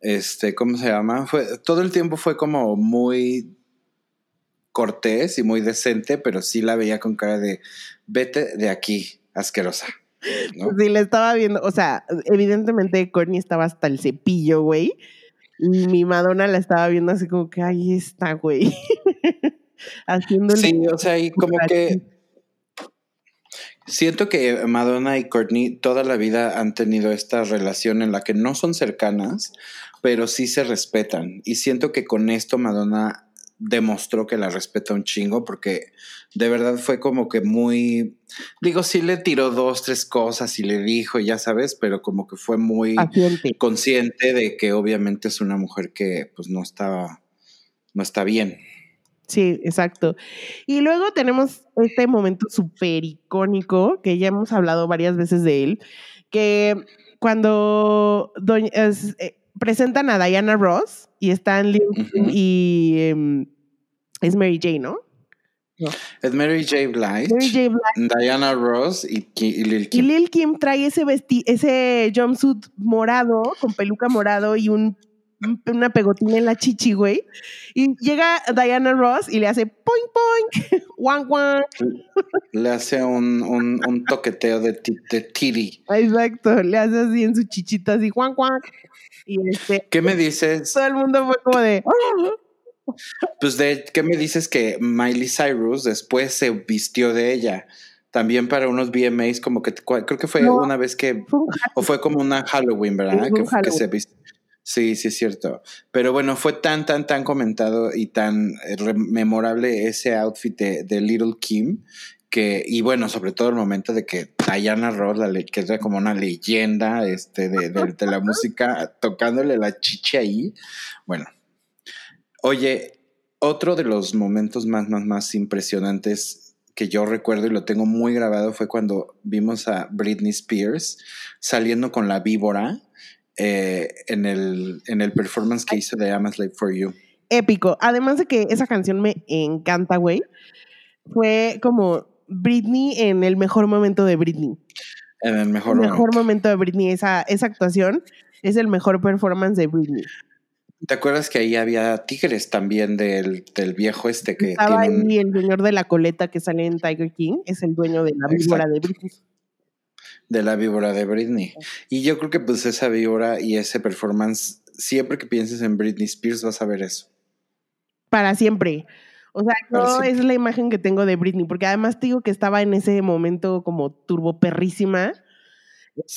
este, ¿cómo se llama? Fue, todo el tiempo fue como muy cortés y muy decente, pero sí la veía con cara de, vete de aquí, asquerosa. ¿no? Sí, le estaba viendo, o sea, evidentemente Courtney estaba hasta el cepillo, güey. Y mi Madonna la estaba viendo así como que ahí está, güey. Haciéndole. Sí, o sea, y como que. Siento que Madonna y Courtney toda la vida han tenido esta relación en la que no son cercanas, pero sí se respetan. Y siento que con esto Madonna demostró que la respeta un chingo porque de verdad fue como que muy, digo, sí le tiró dos, tres cosas y le dijo, ya sabes, pero como que fue muy consciente de que obviamente es una mujer que pues no no está bien. Sí, exacto. Y luego tenemos este momento súper icónico, que ya hemos hablado varias veces de él, que cuando eh, presentan a Diana Ross y están y em, es Mary J, ¿no? Es Mary J. Blige, Diana Ross y, Lil Kim. Y Lil Kim trae ese ese jumpsuit morado, con peluca morado y un una pegotina en la chichi, güey. Y llega Diana Ross y le hace poing poing, wang wang. Le hace un, un, toqueteo de, de tiri. Exacto, le hace así en su chichita, así wang wang. Y este, ¿Qué me dices? Todo el mundo fue como de. Pues de qué me dices que Miley Cyrus después se vistió de ella también para unos VMAs, como que creo que fue una vez que, o fue como una Halloween, ¿verdad? Que, que, se vistió. Sí, sí es cierto. Pero bueno, fue tan, tan, tan comentado y tan eh, memorable ese outfit de, Little Kim que, y bueno, sobre todo el momento de que Diana Ross, que era como una leyenda este, de, de, la música, tocándole la chicha ahí. Bueno, oye, otro de los momentos más, más, más impresionantes que yo recuerdo y lo tengo muy grabado fue cuando vimos a Britney Spears saliendo con la víbora eh, en, el, en el performance que hizo de I'm a Slave for You. Épico. Además de que esa canción me encanta, güey. Fue como Britney en el mejor momento de Britney. En el mejor, mejor momento. de Britney. Esa, esa actuación es el mejor performance de Britney. ¿Te acuerdas que ahí había tigres también del, del viejo este que Estaba ahí el señor de la coleta que sale en Tiger King, es el dueño de la víbora de Britney de la víbora de Britney. Y yo creo que pues esa víbora y ese performance, siempre que pienses en Britney Spears vas a ver eso. Para siempre. O sea, no es la imagen que tengo de Britney, porque además te digo que estaba en ese momento como turbo perrísima.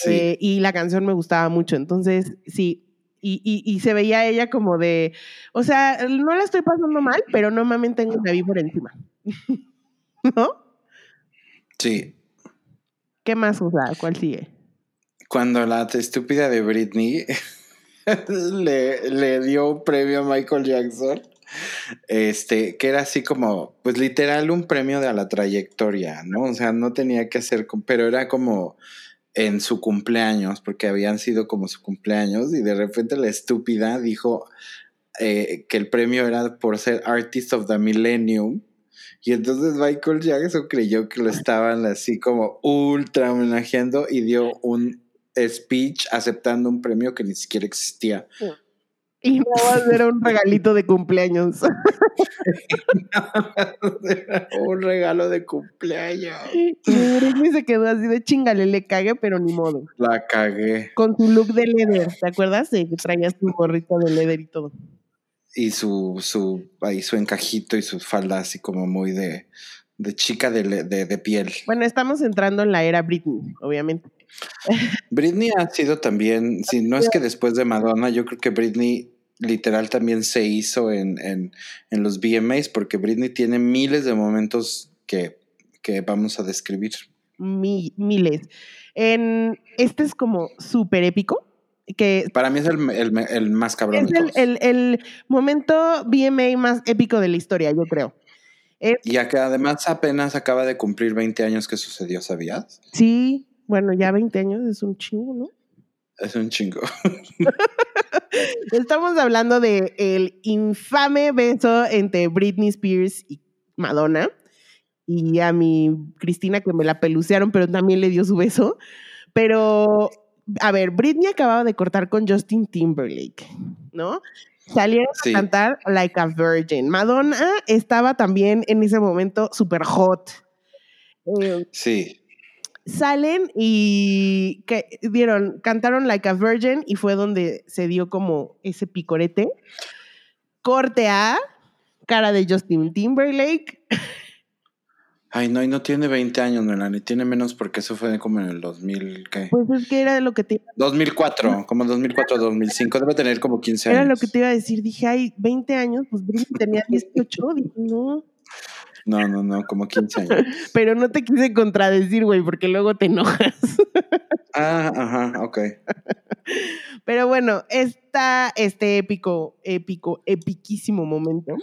Eh, y la canción me gustaba mucho. Entonces, sí. Y, y, se veía ella como de, o sea, no la estoy pasando mal, pero normalmente tengo una víbora encima. ¿No? Sí, ¿Qué más usa? ¿Cuál sigue? Cuando la estúpida de Britney le, le dio un premio a Michael Jackson, este, que era así como, pues literal un premio de a la trayectoria, ¿no? O sea, no tenía que hacer, pero era como en su cumpleaños, porque habían sido como su cumpleaños, y de repente la estúpida dijo eh, que el premio era por ser Artist of the Millennium y entonces Michael Jackson creyó que lo estaban así como ultra homenajeando y dio un speech aceptando un premio que ni siquiera existía. Y no va a ser un regalito de cumpleaños. un regalo de cumpleaños. Y se quedó así de chingale, le cagué, pero ni modo. La cagué. Con su look de leather, ¿te acuerdas? Que traías tu gorrito de leather y todo y su, su, ahí su encajito y su falda así como muy de, de chica de, de, piel. Bueno, estamos entrando en la era Britney, obviamente. Britney ha sido también, si no es que después de Madonna, yo creo que Britney literal también se hizo en, en, en los VMAs, porque Britney tiene miles de momentos que, que vamos a describir. miles. En, este es como súper épico que Para mí es el, el, más cabrón. Es el, el, momento BMA más épico de la historia, yo creo. y que además apenas acaba de cumplir 20 años que sucedió, ¿sabías? Sí, bueno, ya 20 años es un chingo, ¿no? Es un chingo. Estamos hablando de el infame beso entre Britney Spears y Madonna. Y a mi Cristina que me la pelucearon, pero también le dio su beso. Pero, a ver, Britney acababa de cortar con Justin Timberlake, ¿no? Salieron a cantar Like a Virgin. Madonna estaba también en ese momento súper hot. Eh, sí. Salen y que, vieron, cantaron Like a Virgin y fue donde se dio como ese picorete. Corte A, cara de Justin Timberlake. Ay, no, y no tiene 20 años, Melanie, tiene menos porque eso fue como en el 2000, ¿qué? Pues es que era lo que te... 2004, como 2004, 2005, debe tener como 15 años. Era lo que te iba a decir, dije, ay, 20 años, pues tenía 18, dije, no. No, no, no, como 15 años. Pero no te quise contradecir, güey, porque luego te enojas. Ah, ajá, ok. Pero bueno, está este épico, épico, epiquísimo momento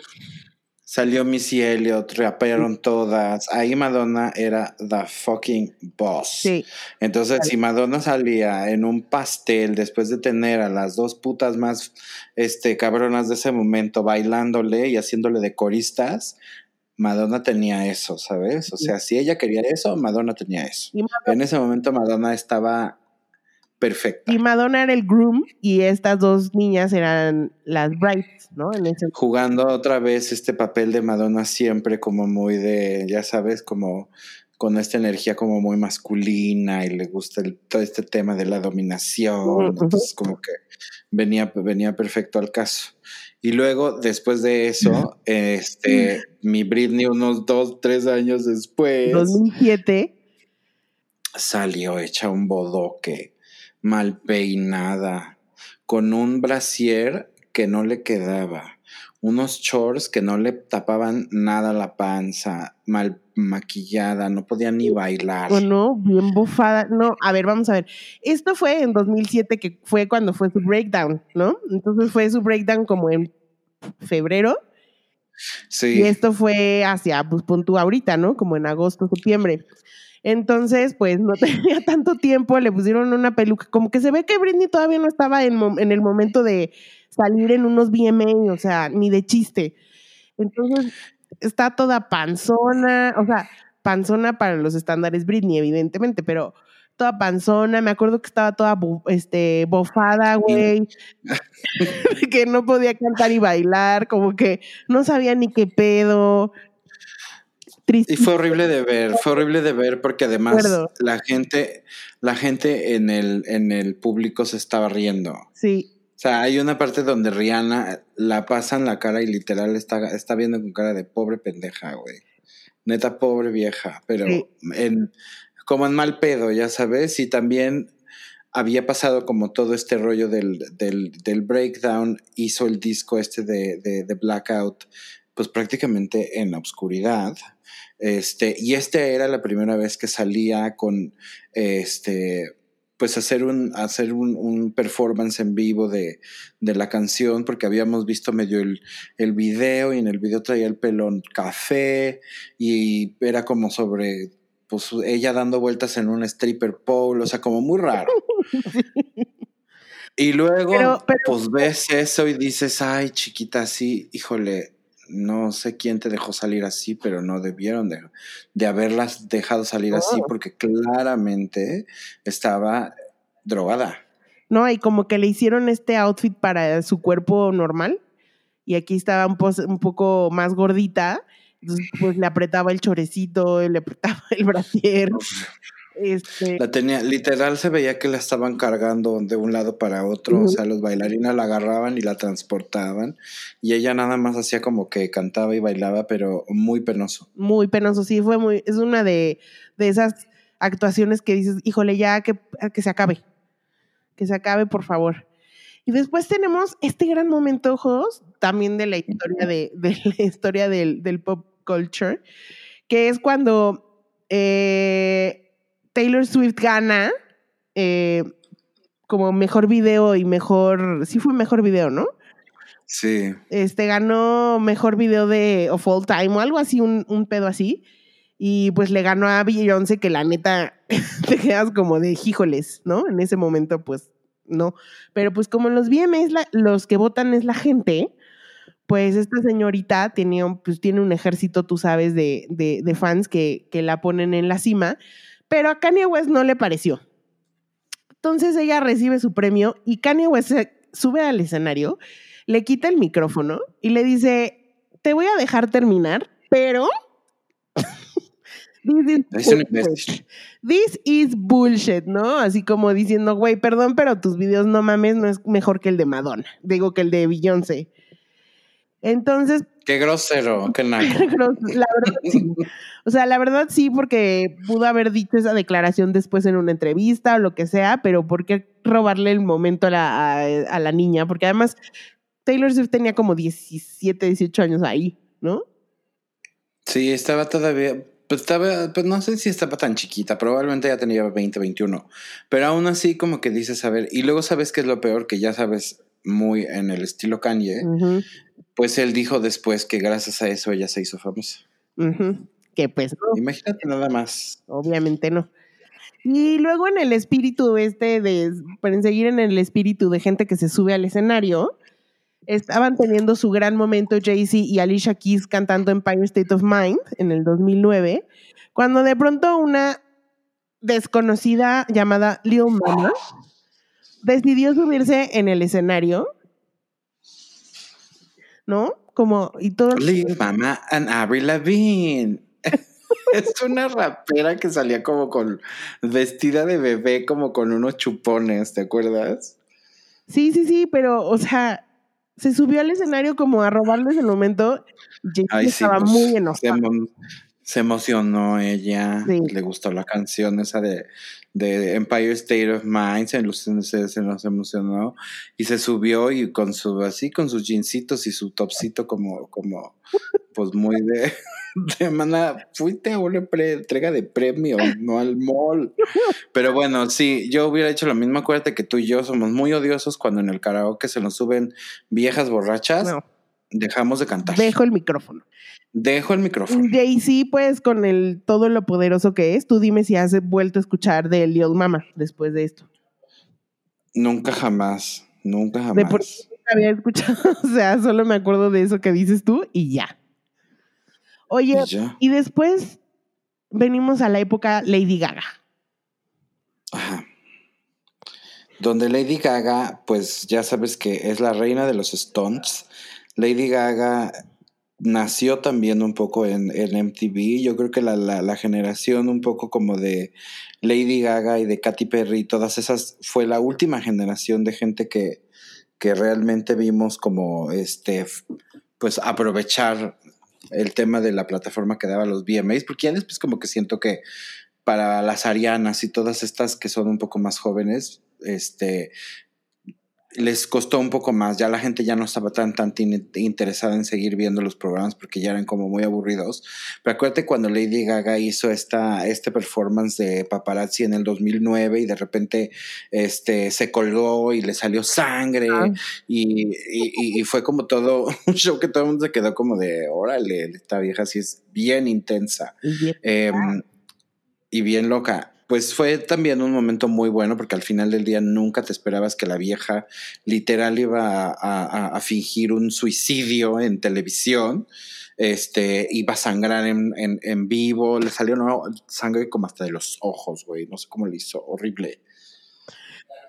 Salió Missy Elliott, rapearon todas. Ahí Madonna era the fucking boss. Sí. Entonces, si Madonna salía en un pastel después de tener a las dos putas más este, cabronas de ese momento bailándole y haciéndole de coristas, Madonna tenía eso, ¿sabes? O sea, si ella quería eso, Madonna tenía eso. En ese momento Madonna estaba perfecta. Y Madonna era el groom y estas dos niñas eran las brides, ¿no? Jugando otra vez este papel de Madonna siempre como muy de, ya sabes, como con esta energía como muy masculina y le gusta todo este tema de la dominación. Entonces como que venía, venía perfecto al caso. Y luego, después de eso, este, mi Britney unos dos, tres años después. 2007. Salió hecha un bodoque mal peinada, con un brasier que no le quedaba, unos shorts que no le tapaban nada la panza, mal maquillada, no podía ni bailar. no, bien bufada. No, a ver, vamos a ver. Esto fue en 2007, que fue cuando fue su breakdown, ¿no? Entonces fue su breakdown como en febrero. Sí. Y esto fue hacia, pues pon ahorita, ¿no? Como en agosto, septiembre. Entonces, pues no tenía tanto tiempo, le pusieron una peluca, como que se ve que Britney todavía no estaba en, en el momento de salir en unos BMA, o sea, ni de chiste. Entonces, está toda panzona, o sea, panzona para los estándares Britney, evidentemente, pero toda panzona, me acuerdo que estaba toda este, bofada, güey, que no podía cantar y bailar, como que no sabía ni qué pedo, y fue horrible de ver, fue horrible de ver porque además la gente, la gente en el, en el público se estaba riendo. Sí. O sea, hay una parte donde Rihanna la pasa en la cara y literal está, está viendo con cara de pobre pendeja, güey. Neta, pobre vieja. Pero en, como en mal pedo, ya sabes. Y también había pasado como todo este rollo del, del, del breakdown, hizo el disco este de, de, de Blackout, pues prácticamente en la oscuridad. Este, y este era la primera vez que salía con este pues hacer un, hacer un, performance en vivo de, la canción, porque habíamos visto medio el, el, video y en el video traía el pelón café y era como sobre pues ella dando vueltas en un stripper pole, o sea, como muy raro. Y luego, pues ves eso y dices, ay, chiquita, sí, híjole, no sé quién te dejó salir así, pero no debieron de, de haberlas dejado salir así porque claramente estaba drogada. No, y como que le hicieron este outfit para su cuerpo normal y aquí estaba un, un poco más gordita, entonces pues le apretaba el chorecito, le apretaba el brasier. Este... La tenía, literal se veía que la estaban cargando de un lado para otro, o sea, los bailarines la agarraban y la transportaban y ella nada más hacía como que cantaba y bailaba, pero muy penoso. Muy penoso, sí, fue muy, es una de, de esas actuaciones que dices, híjole, ya que, que se acabe, que se acabe, por favor. Y después tenemos este gran momento, ojos, también de la historia de, de la historia del, del pop culture, que es cuando eh, Taylor Swift gana eh, como mejor video y mejor, sí fue mejor video, ¿no? Sí. Este ganó mejor video de of all time o algo así, un, un pedo así. Y pues le ganó a Beyoncé, que la neta te quedas como de híjoles, ¿no? En ese momento, pues no. Pero pues como los VMAs, los que votan es la gente, pues esta señorita tiene un, pues, tiene un ejército, tú sabes, de, de, de fans que, que la ponen en la cima, pero a Kanye West no le pareció. Entonces ella recibe su premio y Kanye West se sube al escenario, le quita el micrófono y le dice, te voy a dejar terminar, pero... This is, bullshit. This is bullshit, ¿no? Así como diciendo, güey, perdón, pero tus videos no mames, no es mejor que el de Madonna. Digo que el de Beyoncé. Entonces. Qué grosero, qué naco. la verdad sí. O sea, la verdad sí, porque pudo haber dicho esa declaración después en una entrevista o lo que sea, pero ¿por qué robarle el momento a la, a la niña? Porque además Taylor Swift tenía como 17, 18 años ahí, ¿no? Sí, estaba todavía, pues estaba, pues no sé si estaba tan chiquita, probablemente ya tenía 20, 21, pero aún así como que dices, a ver, y luego sabes que es lo peor, que ya sabes muy en el estilo Kanye, pues él dijo después que gracias a eso ella se hizo famosa. Que pues no. Imagínate nada más. Obviamente no. Y luego en el espíritu este de, para seguir en el espíritu de gente que se sube al escenario, estaban teniendo su gran momento Jay-Z y Alicia Keys cantando Empire State of Mind en el 2009, cuando de pronto una desconocida llamada Lil Mama decidió subirse en el escenario, ¿no? Como, y todo. Lil Mama and Avril Lavigne. es una rapera que salía como con vestida de bebé, como con unos chupones, ¿te acuerdas? Sí, sí, sí, pero, o sea, se subió al escenario como a robarles el momento. Ay, estaba pues, muy enojada. Se, emocionó ella, le gustó la canción esa de, de Empire State of Mind, se, se, nos emocionó y se subió y con su así, con sus jeansitos y su topsito como, como pues muy de de mana, fuiste a una entrega de premio, no al mall. Pero bueno, sí, yo hubiera hecho lo mismo. Acuérdate que tú y yo somos muy odiosos cuando en el karaoke se nos suben viejas borrachas. Dejamos de cantar. Dejo el micrófono. Dejo el micrófono. Jay-Z, pues, con el todo lo poderoso que es, tú dime si has vuelto a escuchar de Lil Mama después de esto. Nunca jamás, nunca jamás. De por había escuchado, o sea, solo me acuerdo de eso que dices tú y ya. Oye, y, después venimos a la época Lady Gaga. Ajá. Donde Lady Gaga, pues ya sabes que es la reina de los Stones. Lady Gaga nació también un poco en, MTV. Yo creo que la, la, generación un poco como de Lady Gaga y de Katy Perry, todas esas, fue la última generación de gente que, que realmente vimos como este pues aprovechar el tema de la plataforma que daba los VMAs, porque ya después como que siento que para las arianas y todas estas que son un poco más jóvenes, este, les costó un poco más, ya la gente ya no estaba tan, tan interesada en seguir viendo los programas porque ya eran como muy aburridos. Pero acuérdate cuando Lady Gaga hizo esta, este performance de paparazzi en el 2009 y de repente este, se colgó y le salió sangre y, y, y, fue como todo un show que todo el mundo se quedó como de, órale, esta vieja sí es bien intensa em, y bien loca pues fue también un momento muy bueno porque al final del día nunca te esperabas que la vieja literal iba a, fingir un suicidio en televisión, este, iba a sangrar en, vivo, le salió sangre como hasta de los ojos, güey, no sé cómo le hizo, horrible.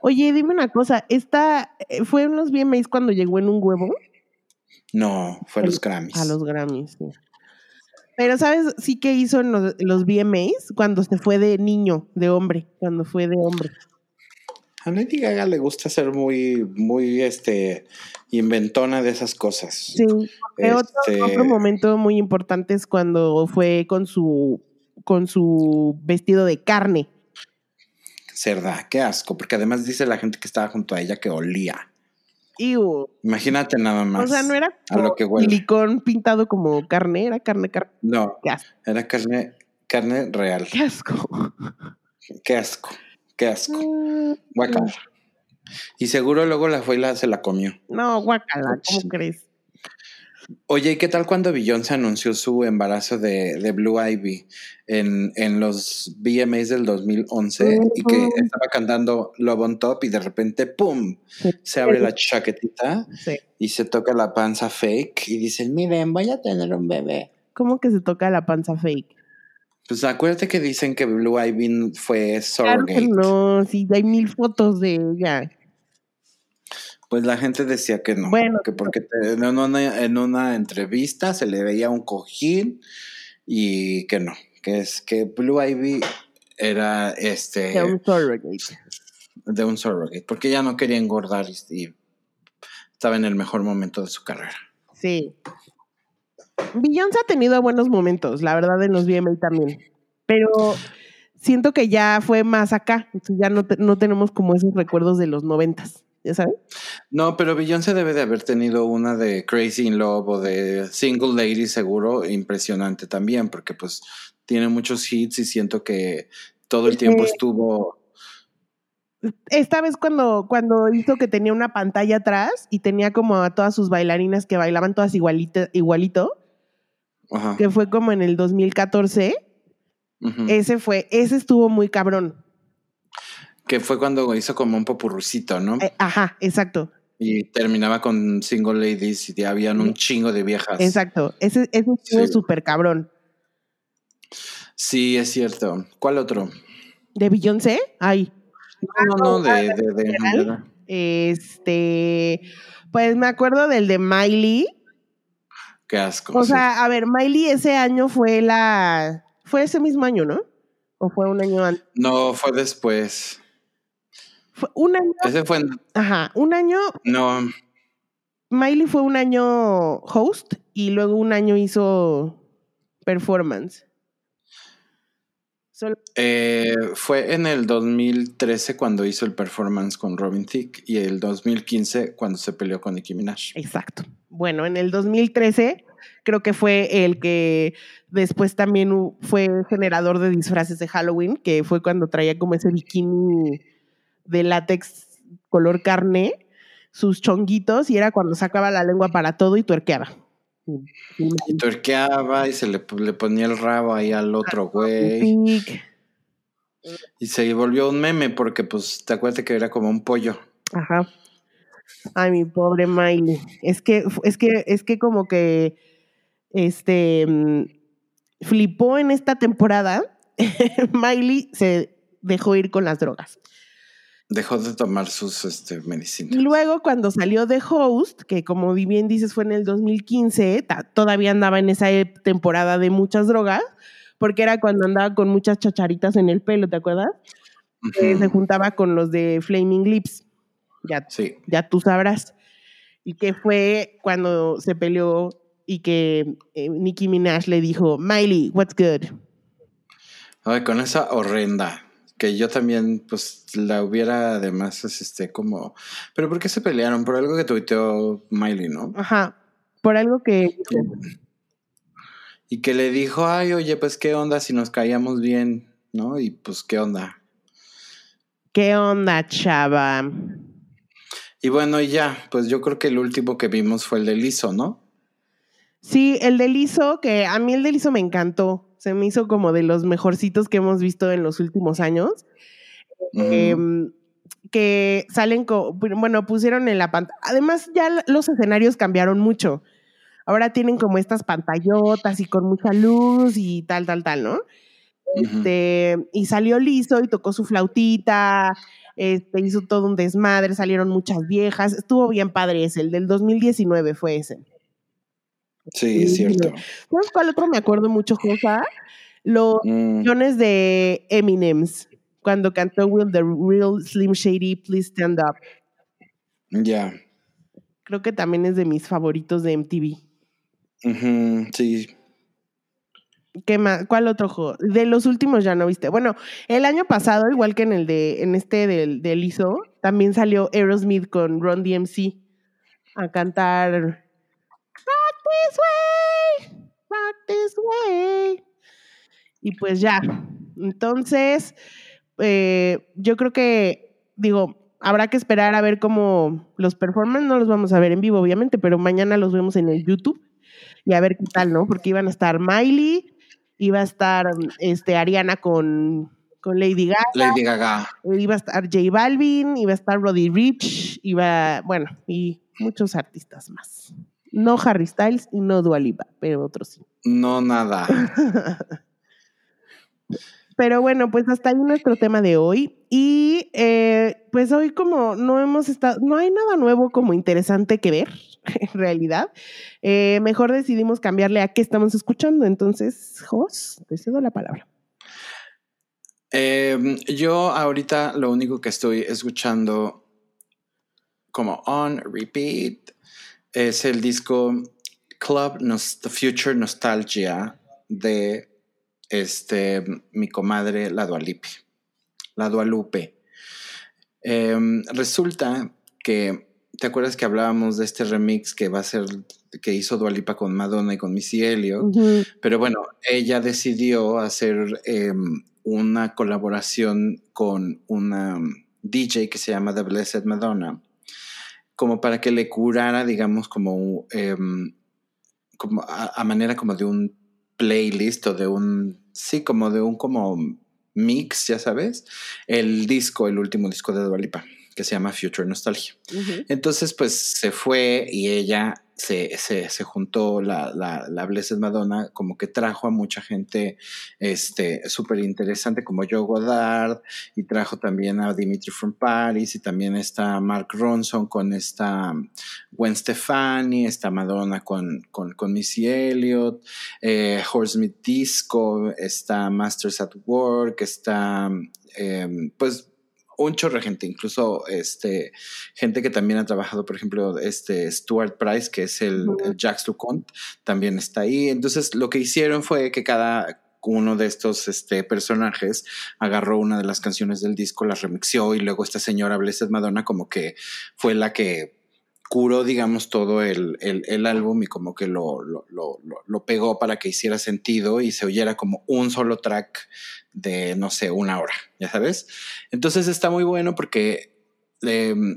Oye, dime una cosa, ¿esta eh, fue en los VMAs cuando llegó en un huevo? No, fue a los Grammys. A los Grammys, sí. Pero ¿sabes sí que hizo en los, los VMAs cuando se fue de niño, de hombre, cuando fue de hombre? A Lady Gaga le gusta ser muy, muy, este, inventona de esas cosas. Sí. Este... Otro, momento muy importante es cuando fue con su, con su vestido de carne. Cerda, qué asco, porque además dice la gente que estaba junto a ella que olía. Imagínate nada más. O sea, no era a lo que silicón pintado como carne, era carne, carne. No, era carne, carne real. Qué asco. Qué asco, qué asco. Mm, guacala. Y seguro luego la fue y la, se la comió. No, guacala, ¿cómo crees? Oye, ¿y qué tal cuando Beyoncé anunció su embarazo de, Blue Ivy en, en, los VMAs del 2011 y que estaba cantando Love on Top y de repente, ¡pum! Se abre la chaquetita y se toca la panza fake y dicen, miren, voy a tener un bebé. ¿Cómo que se toca la panza fake? Pues acuérdate que dicen que Blue Ivy fue surrogate. no, sí, hay mil fotos de ella. Pues la gente decía que no. Bueno. Que porque en, una, en una entrevista se le veía un cojín y que no. Que es que Blue Ivy era este. De un surrogate. De un surrogate. Porque ella no quería engordar y, estaba en el mejor momento de su carrera. Sí. Beyoncé ha tenido buenos momentos, la verdad, en los VMA también. Pero siento que ya fue más acá. Ya no, no tenemos como esos recuerdos de los noventas. ¿ya sabes? No, pero Beyoncé debe de haber tenido una de Crazy in Love o de Single Lady seguro impresionante también, porque pues tiene muchos hits y siento que todo el tiempo estuvo... Esta vez cuando, cuando hizo que tenía una pantalla atrás y tenía como a todas sus bailarinas que bailaban todas igualito, igualito que fue como en el 2014, ese fue, ese estuvo muy cabrón. Que fue cuando hizo como un popurrucito, ¿no? Eh, ajá, exacto. Y terminaba con single ladies y habían un chingo de viejas. Exacto. Ese, es un súper cabrón. Sí, es cierto. ¿Cuál otro? ¿De Beyoncé? Ay. No, no, no, de, de, Este. Pues me acuerdo del de Miley. Qué asco. O sea, a ver, Miley ese año fue la. Fue ese mismo año, ¿no? ¿O fue un año antes? No, fue después un año. Ese fue. Ajá, un año. No. Miley fue un año host y luego un año hizo performance. Eh, fue en el 2013 cuando hizo el performance con Robin Thicke y el 2015 cuando se peleó con Nicki Minaj. Exacto. Bueno, en el 2013 creo que fue el que después también fue generador de disfraces de Halloween, que fue cuando traía como ese bikini de látex color carne, sus chonguitos, y era cuando sacaba la lengua para todo y tuerqueaba. Y tuerqueaba y se le, ponía el rabo ahí al otro güey. Y se volvió un meme porque, pues, te acuerdas que era como un pollo. Ajá. Ay, mi pobre Miley. Es que, es que, es que como que, este, mm, flipó en esta temporada. Miley se dejó ir con las drogas. Dejó de tomar sus este, medicinas. Luego cuando salió de Host, que como bien dices fue en el 2015, todavía andaba en esa e, temporada de muchas drogas, porque era cuando andaba con muchas chacharitas en el pelo, ¿te acuerdas? se juntaba con los de Flaming Lips. Ya, sí. ya tú sabrás. Y que fue cuando se peleó y que eh, Nicki Minaj le dijo, Miley, what's good? Ay, con esa horrenda que yo también, pues, la hubiera además, este, como, pero ¿por qué se pelearon? Por algo que tuiteó Miley, ¿no? Ajá, por algo que... Y que le dijo, ay, oye, pues, ¿qué onda si nos caíamos bien? ¿No? Y pues, ¿qué onda? ¿Qué onda, chava? Y bueno, y ya, pues yo creo que el último que vimos fue el de Liso, ¿no? Sí, el de Liso, que a mí el de Liso me encantó se me hizo como de los mejorcitos que hemos visto en los últimos años. Em, que salen, con, bueno, pusieron en la pantalla. Además, ya los escenarios cambiaron mucho. Ahora tienen como estas pantallotas y con mucha luz y tal, tal, tal, ¿no? Este, y salió liso y tocó su flautita, este, hizo todo un desmadre, salieron muchas viejas. Estuvo bien padre ese, el del 2019 fue ese. Sí, es cierto. ¿Sabes cuál otro me acuerdo mucho, Josa? Los mm. de Eminems, cuando cantó Will the Real Slim Shady, Please Stand Up. Ya. Creo que también es de mis favoritos de MTV. sí. ¿Qué más? ¿Cuál otro juego? De los últimos ya no viste. Bueno, el año pasado, igual que en el de, en este del, del ISO, también salió Aerosmith con Ron DMC a cantar this way, back this way. Y pues ya. Entonces, eh, yo creo que, digo, habrá que esperar a ver cómo los performances, no los vamos a ver en vivo, obviamente, pero mañana los vemos en el YouTube. y a ver qué tal, ¿no? Porque iban a estar Miley, iba a estar este, Ariana con, con Lady Gaga. Lady Gaga. Iba a estar J Balvin, iba a estar Roddy Rich, iba, bueno, y muchos artistas más. No Harry Styles y no Dua Lipa, pero otros sí. No nada. Pero bueno, pues hasta ahí nuestro tema de hoy. Y eh, pues hoy como no hemos estado, no hay nada nuevo como interesante que ver, en realidad. Eh, mejor decidimos cambiarle a qué estamos escuchando. Entonces, Jos, te cedo la palabra. Em, yo ahorita lo único que estoy escuchando como on repeat es el disco Club Future Nostalgia de este, mi comadre, la Dualipe. La Dualupe. Em, resulta que, ¿te acuerdas que hablábamos de este remix que va a ser, que hizo Dualipa con Madonna y con Missy Elliott? Pero bueno, ella decidió hacer em, una colaboración con una DJ que se llama The Blessed Madonna, como para que le curara, digamos, como, em, como a manera como de un playlist o de un sí, como de un como mix, ya sabes, el disco, el último disco de Dualipa, que se llama Future Nostalgia. Entonces, pues se fue y ella se, se, se juntó la, la, la, Blessed Madonna, como que trajo a mucha gente este, súper interesante como Joe Goddard, y trajo también a Dimitri from Paris, y también está Mark Ronson con esta Gwen Stefani, está Madonna con, con, con Missy Elliott, eh, Horse Disco, está Masters at Work, está em, pues un chorro de gente, incluso este, gente que también ha trabajado, por ejemplo, este Stuart Price, que es el, el Jacques también está ahí. Entonces, lo que hicieron fue que cada uno de estos este, personajes agarró una de las canciones del disco, la remixió y luego esta señora Blessed Madonna como que fue la que curó, digamos, todo el, el, álbum y como que lo, lo, lo, lo, pegó para que hiciera sentido y se oyera como un solo track de, no sé, una hora, ya sabes. Entonces está muy bueno porque, em,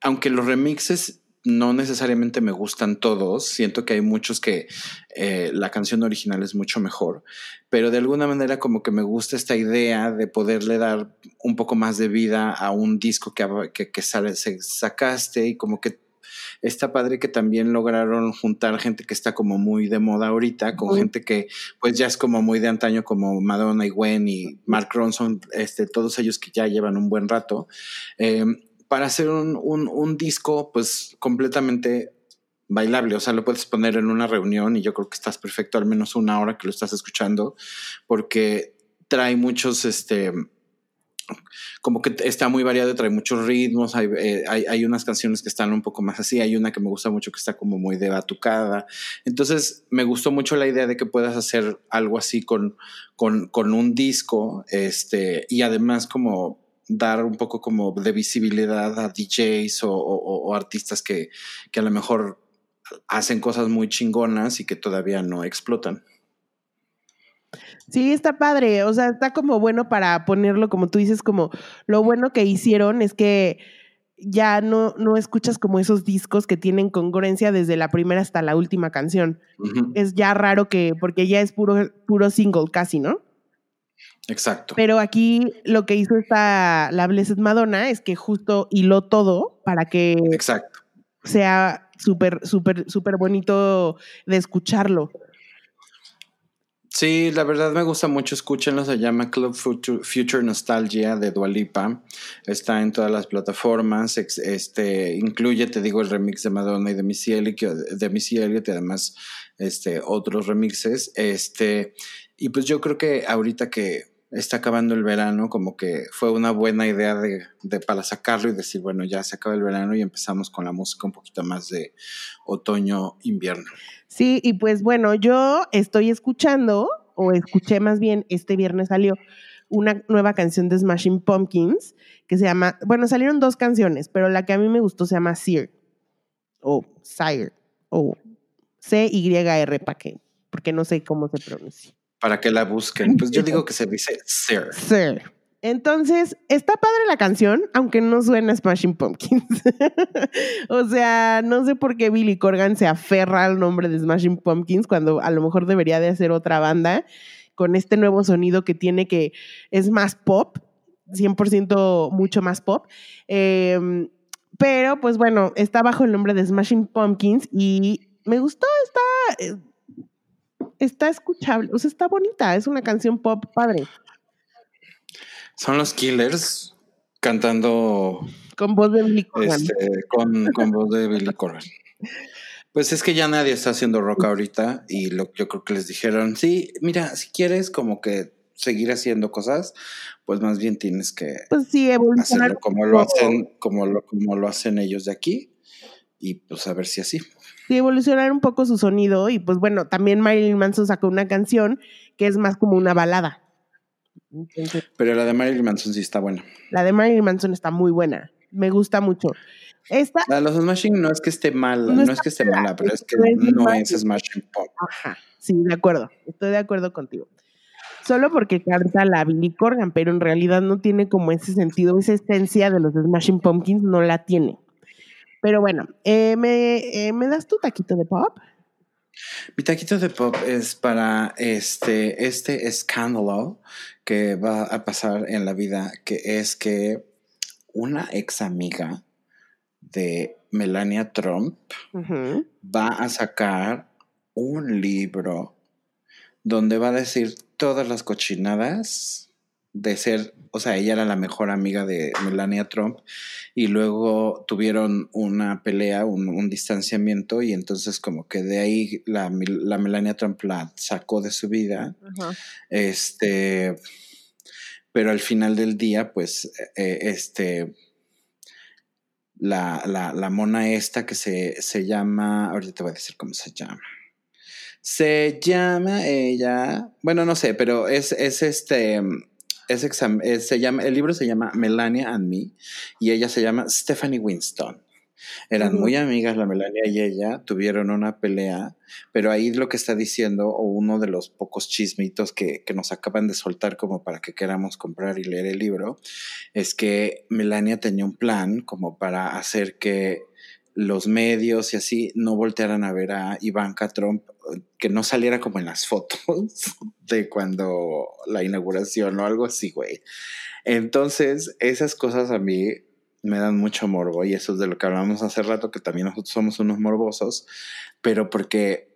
aunque los remixes no necesariamente me gustan todos, siento que hay muchos que eh, la canción original es mucho mejor, pero de alguna manera como que me gusta esta idea de poderle dar un poco más de vida a un disco que, que, que sale, sacaste y como que está padre que también lograron juntar gente que está como muy de moda ahorita, con gente que pues ya es como muy de antaño, como Madonna y Gwen y Mark Ronson, este, todos ellos que ya llevan un buen rato, em, para hacer un, un, disco pues completamente bailable, o sea, lo puedes poner en una reunión y yo creo que estás perfecto al menos una hora que lo estás escuchando, porque trae muchos, este, como que está muy variado, trae muchos ritmos, eh, hay, hay, unas canciones que están un poco más así, hay una que me gusta mucho que está como muy de batucada. Entonces me gustó mucho la idea de que puedas hacer algo así con, con, con un disco este, y además como dar un poco como de visibilidad a DJs o, o artistas que, que a lo mejor hacen cosas muy chingonas y que todavía no explotan. Sí, está padre, o sea, está como bueno para ponerlo, como tú dices, como lo bueno que hicieron es que ya no, no escuchas como esos discos que tienen congruencia desde la primera hasta la última canción. Es ya raro que, porque ya es puro, puro single casi, ¿no? Exacto. Pero aquí lo que hizo esta, la Blessed Madonna es que justo hiló todo para que Exacto. sea súper, súper, súper bonito de escucharlo. Sí, la verdad me gusta mucho, escúchenlo, se llama Club Future, Nostalgia de Dualipa, está en todas las plataformas, este, incluye, te digo, el remix de Madonna y de Missy Elliott, de Missy Elliott y además este, otros remixes, este, y pues yo creo que ahorita que está acabando el verano, como que fue una buena idea de, de, para sacarlo y decir, bueno, ya se acaba el verano y empezamos con la música un poquito más de otoño-invierno. Sí, y pues bueno, yo estoy escuchando, o escuché más bien, este viernes salió una nueva canción de Smashing Pumpkins que se llama, bueno, salieron dos canciones, pero la que a mí me gustó se llama Sear, o Sire, o C-Y-R, ¿para qué? Porque no sé cómo se pronuncia. Para que la busquen. Pues yo digo que se dice Sir. Sir. Entonces, está padre la canción, aunque no suena Smashing Pumpkins. o sea, no sé por qué Billy Corgan se aferra al nombre de Smashing Pumpkins cuando a lo mejor debería de hacer otra banda con este nuevo sonido que tiene que es más pop, 100% mucho más pop. Em, pero pues bueno, está bajo el nombre de Smashing Pumpkins y me gustó, está, eh, está escuchable, o sea, está bonita, es una canción pop padre. Son los Killers cantando con voz de Billy Corgan. Este, con, con voz de Billy Corgan. Pues es que ya nadie está haciendo rock ahorita y lo, yo creo que les dijeron, sí, mira, si quieres como que seguir haciendo cosas, pues más bien tienes que pues sí, hacerlo como lo hacen, como lo, como lo hacen ellos de aquí y pues a ver si así. Sí, evolucionar un poco su sonido y pues bueno, también Marilyn Manson sacó una canción que es más como una balada. Pero la de Marilyn Manson sí está buena. La de Marilyn Manson está muy buena. Me gusta mucho. Esta, la de los Smashing no es que esté mala, no, es que esté mala, pero es que no es Smashing Pop. Ajá, sí, de acuerdo. Estoy de acuerdo contigo. Solo porque canta la Billy Corgan, pero en realidad no tiene como ese sentido, esa esencia de los Smashing Pumpkins, no la tiene. Pero bueno, eh, ¿me, eh, ¿me das tu taquito de pop? Mi taquito de pop es para este, este escándalo que va a pasar en la vida, que es que una ex amiga de Melania Trump va a sacar un libro donde va a decir todas las cochinadas de ser, o sea, ella era la mejor amiga de Melania Trump y luego tuvieron una pelea, un, distanciamiento y entonces como que de ahí la, Melania Trump la sacó de su vida. Este, pero al final del día, pues, eh, este, la, la, mona esta que se, se llama, ahorita te voy a decir cómo se llama. Se llama ella, bueno, no sé, pero es, es este, es, se llama, el libro se llama Melania and Me y ella se llama Stephanie Winston. Eran muy amigas la Melania y ella, tuvieron una pelea, pero ahí lo que está diciendo, o uno de los pocos chismitos que, que, nos acaban de soltar como para que queramos comprar y leer el libro, es que Melania tenía un plan como para hacer que los medios y así no voltearan a ver a Ivanka Trump, que no saliera como en las fotos de cuando la inauguración o algo así, güey. Entonces, esas cosas a mí me dan mucho morbo y eso es de lo que hablamos hace rato, que también nosotros somos unos morbosos, pero porque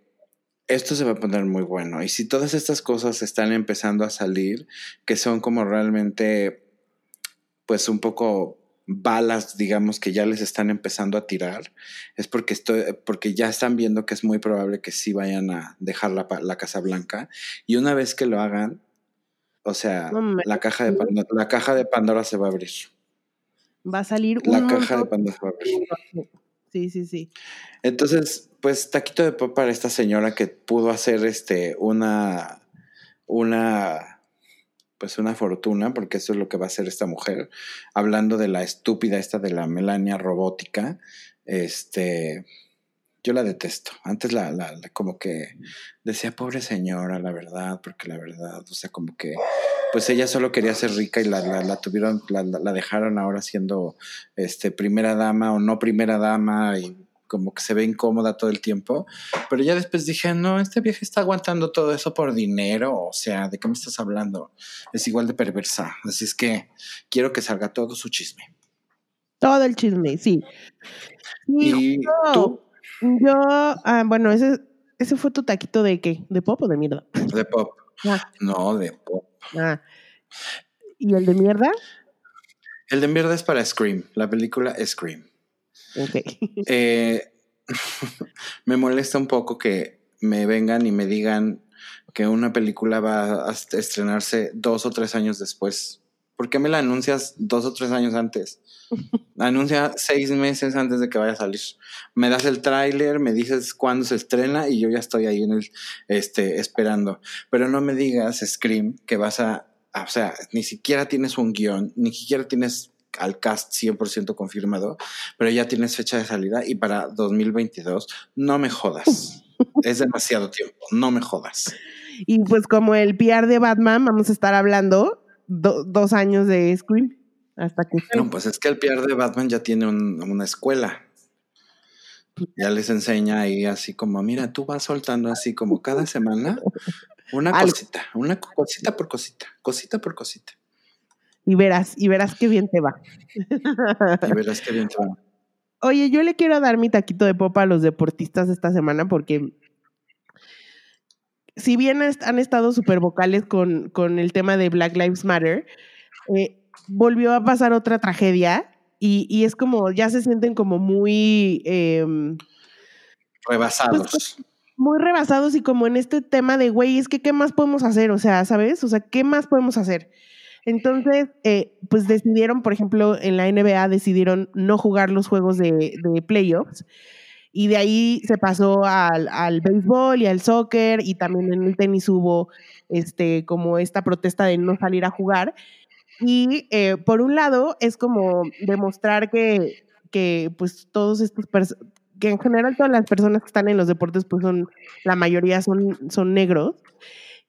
esto se va a poner muy bueno. Y si todas estas cosas están empezando a salir, que son como realmente, pues un poco balas, digamos, que ya les están empezando a tirar, es porque, estoy, porque ya están viendo que es muy probable que sí vayan a dejar la, la Casa Blanca. Y una vez que lo hagan, o sea, la, caja de Pandora, la caja de Pandora se va a abrir. Va a salir La caja de Pandora se va a abrir. Sí, sí, sí. Entonces, pues taquito de pop para esta señora que pudo hacer este una una pues una fortuna, porque eso es lo que va a hacer esta mujer. Hablando de la estúpida esta de la Melania robótica, este, yo la detesto. Antes la, la, como que decía, pobre señora, la verdad, porque la verdad, o sea, como que, pues ella solo quería ser rica y la, la tuvieron, la, dejaron ahora siendo, este, primera dama o no primera dama y como que se ve incómoda todo el tiempo, pero ya después dije, no, este viejo está aguantando todo eso por dinero, o sea, ¿de qué me estás hablando? Es igual de perversa, así es que quiero que salga todo su chisme. Todo el chisme, sí. ¿Y yo, tú? Yo, ah, bueno, ese, ese fue tu taquito de qué, de pop o de mierda. De pop. Ah. No, de pop. Ah. ¿Y el de mierda? El de mierda es para Scream, la película Scream. Eh, me molesta un poco que me vengan y me digan que una película va a estrenarse dos o tres años después. ¿Por qué me la anuncias dos o tres años antes? Anuncia seis meses antes de que vaya a salir. Me das el tráiler, me dices cuándo se estrena y yo ya estoy ahí en el, este, esperando. Pero no me digas, Scream, que vas a, o sea, ni siquiera tienes un guion, ni siquiera tienes al cast 100% confirmado, pero ya tienes fecha de salida y para 2022, no me jodas. es demasiado tiempo, no me jodas. Y pues como el PR de Batman, vamos a estar hablando dos años de Scream. Hasta que. No, pues es que el PR de Batman ya tiene una escuela. Ya les enseña ahí así como, mira, tú vas soltando así como cada semana una cosita, una cosita por cosita, cosita por cosita. Y verás, y verás qué bien te va. Y verás qué bien te va. Oye, yo le quiero dar mi taquito de popa a los deportistas esta semana porque si bien han estado súper vocales con, con, el tema de Black Lives Matter, eh, volvió a pasar otra tragedia y, es como, ya se sienten como muy... Em, rebasados. Pues, muy rebasados y como en este tema de, güey, es que, ¿qué más podemos hacer? O sea, ¿sabes? O sea, ¿qué más podemos hacer? Entonces, eh, pues decidieron, por ejemplo, en la NBA decidieron no jugar los juegos de, playoffs y de ahí se pasó al, al, béisbol y al soccer y también en el tenis hubo este, como esta protesta de no salir a jugar. Y eh, por un lado es como demostrar que, que pues todos estos, que en general todas las personas que están en los deportes pues son, la mayoría son, son negros.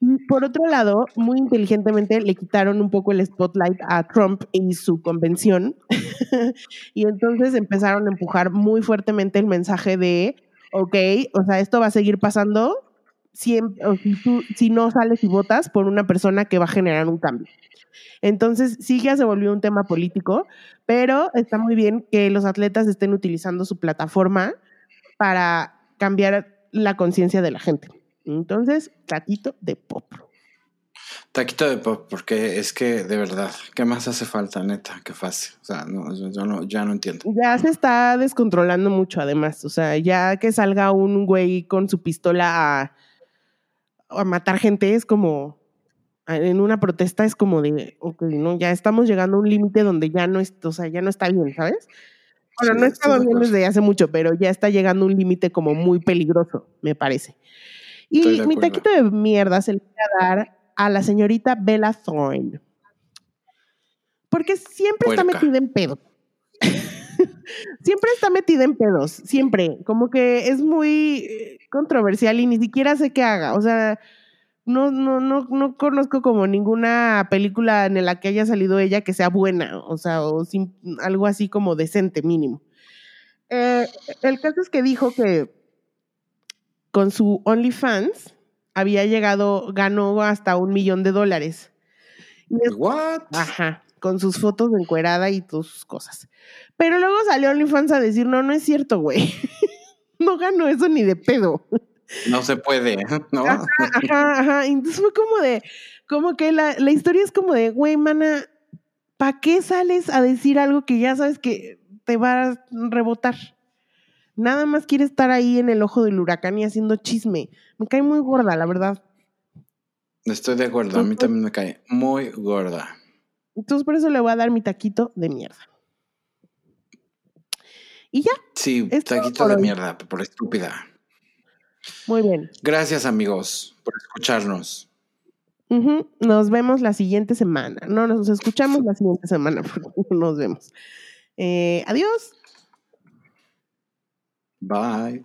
Y por otro lado, muy inteligentemente le quitaron un poco el spotlight a Trump y su convención. y entonces empezaron a empujar muy fuertemente el mensaje de, ok, o sea, esto va a seguir pasando si, si, tú, si no sales y votas por una persona que va a generar un cambio. Entonces, sí ya se volvió un tema político, pero está muy bien que los atletas estén utilizando su plataforma para cambiar la conciencia de la gente. Entonces, taquito de pop. Taquito de pop, porque es que de verdad, ¿qué más hace falta, neta? Qué fácil. O sea, no, yo no, ya no entiendo. Ya se está descontrolando mucho, además. O sea, ya que salga un güey con su pistola a, a matar gente es como, en una protesta es como de, ok, no, ya estamos llegando a un límite donde ya no, es, o sea, ya no está bien, ¿sabes? Bueno, no estaba bien desde hace mucho, pero ya está llegando a un límite como muy peligroso, me parece. Y mi taquito de mierda se le voy a dar a la señorita Bella Thorne. Porque siempre está metida en pedos. siempre está metida en pedos, siempre. Como que es muy eh, controversial y ni siquiera sé qué haga. O sea, no, no, no, no conozco como ninguna película en la que haya salido ella que sea buena, o sea, o algo así como decente, mínimo. Eh, el caso es que dijo que con su OnlyFans había llegado, ganó hasta un millón de dólares. ¿What? Ajá, con sus fotos de encuerada y sus cosas. Pero luego salió OnlyFans a decir, no, no es cierto, güey. no ganó eso ni de pedo. No se puede, ¿no? Ajá, ajá, Entonces fue como de, como que la, la historia es como de, güey, mana, ¿para qué sales a decir algo que ya sabes que te va a rebotar? Nada más quiere estar ahí en el ojo del huracán y haciendo chisme. Me cae muy gorda, la verdad. Estoy de acuerdo, a mí también me cae muy gorda. Entonces por eso le voy a dar mi taquito de mierda. Y ya. Sí, taquito de mierda, por estúpida. Muy bien. Gracias amigos por escucharnos. Nos vemos la siguiente semana. No, nos escuchamos la siguiente semana. Nos vemos. Eh, adiós. Bye.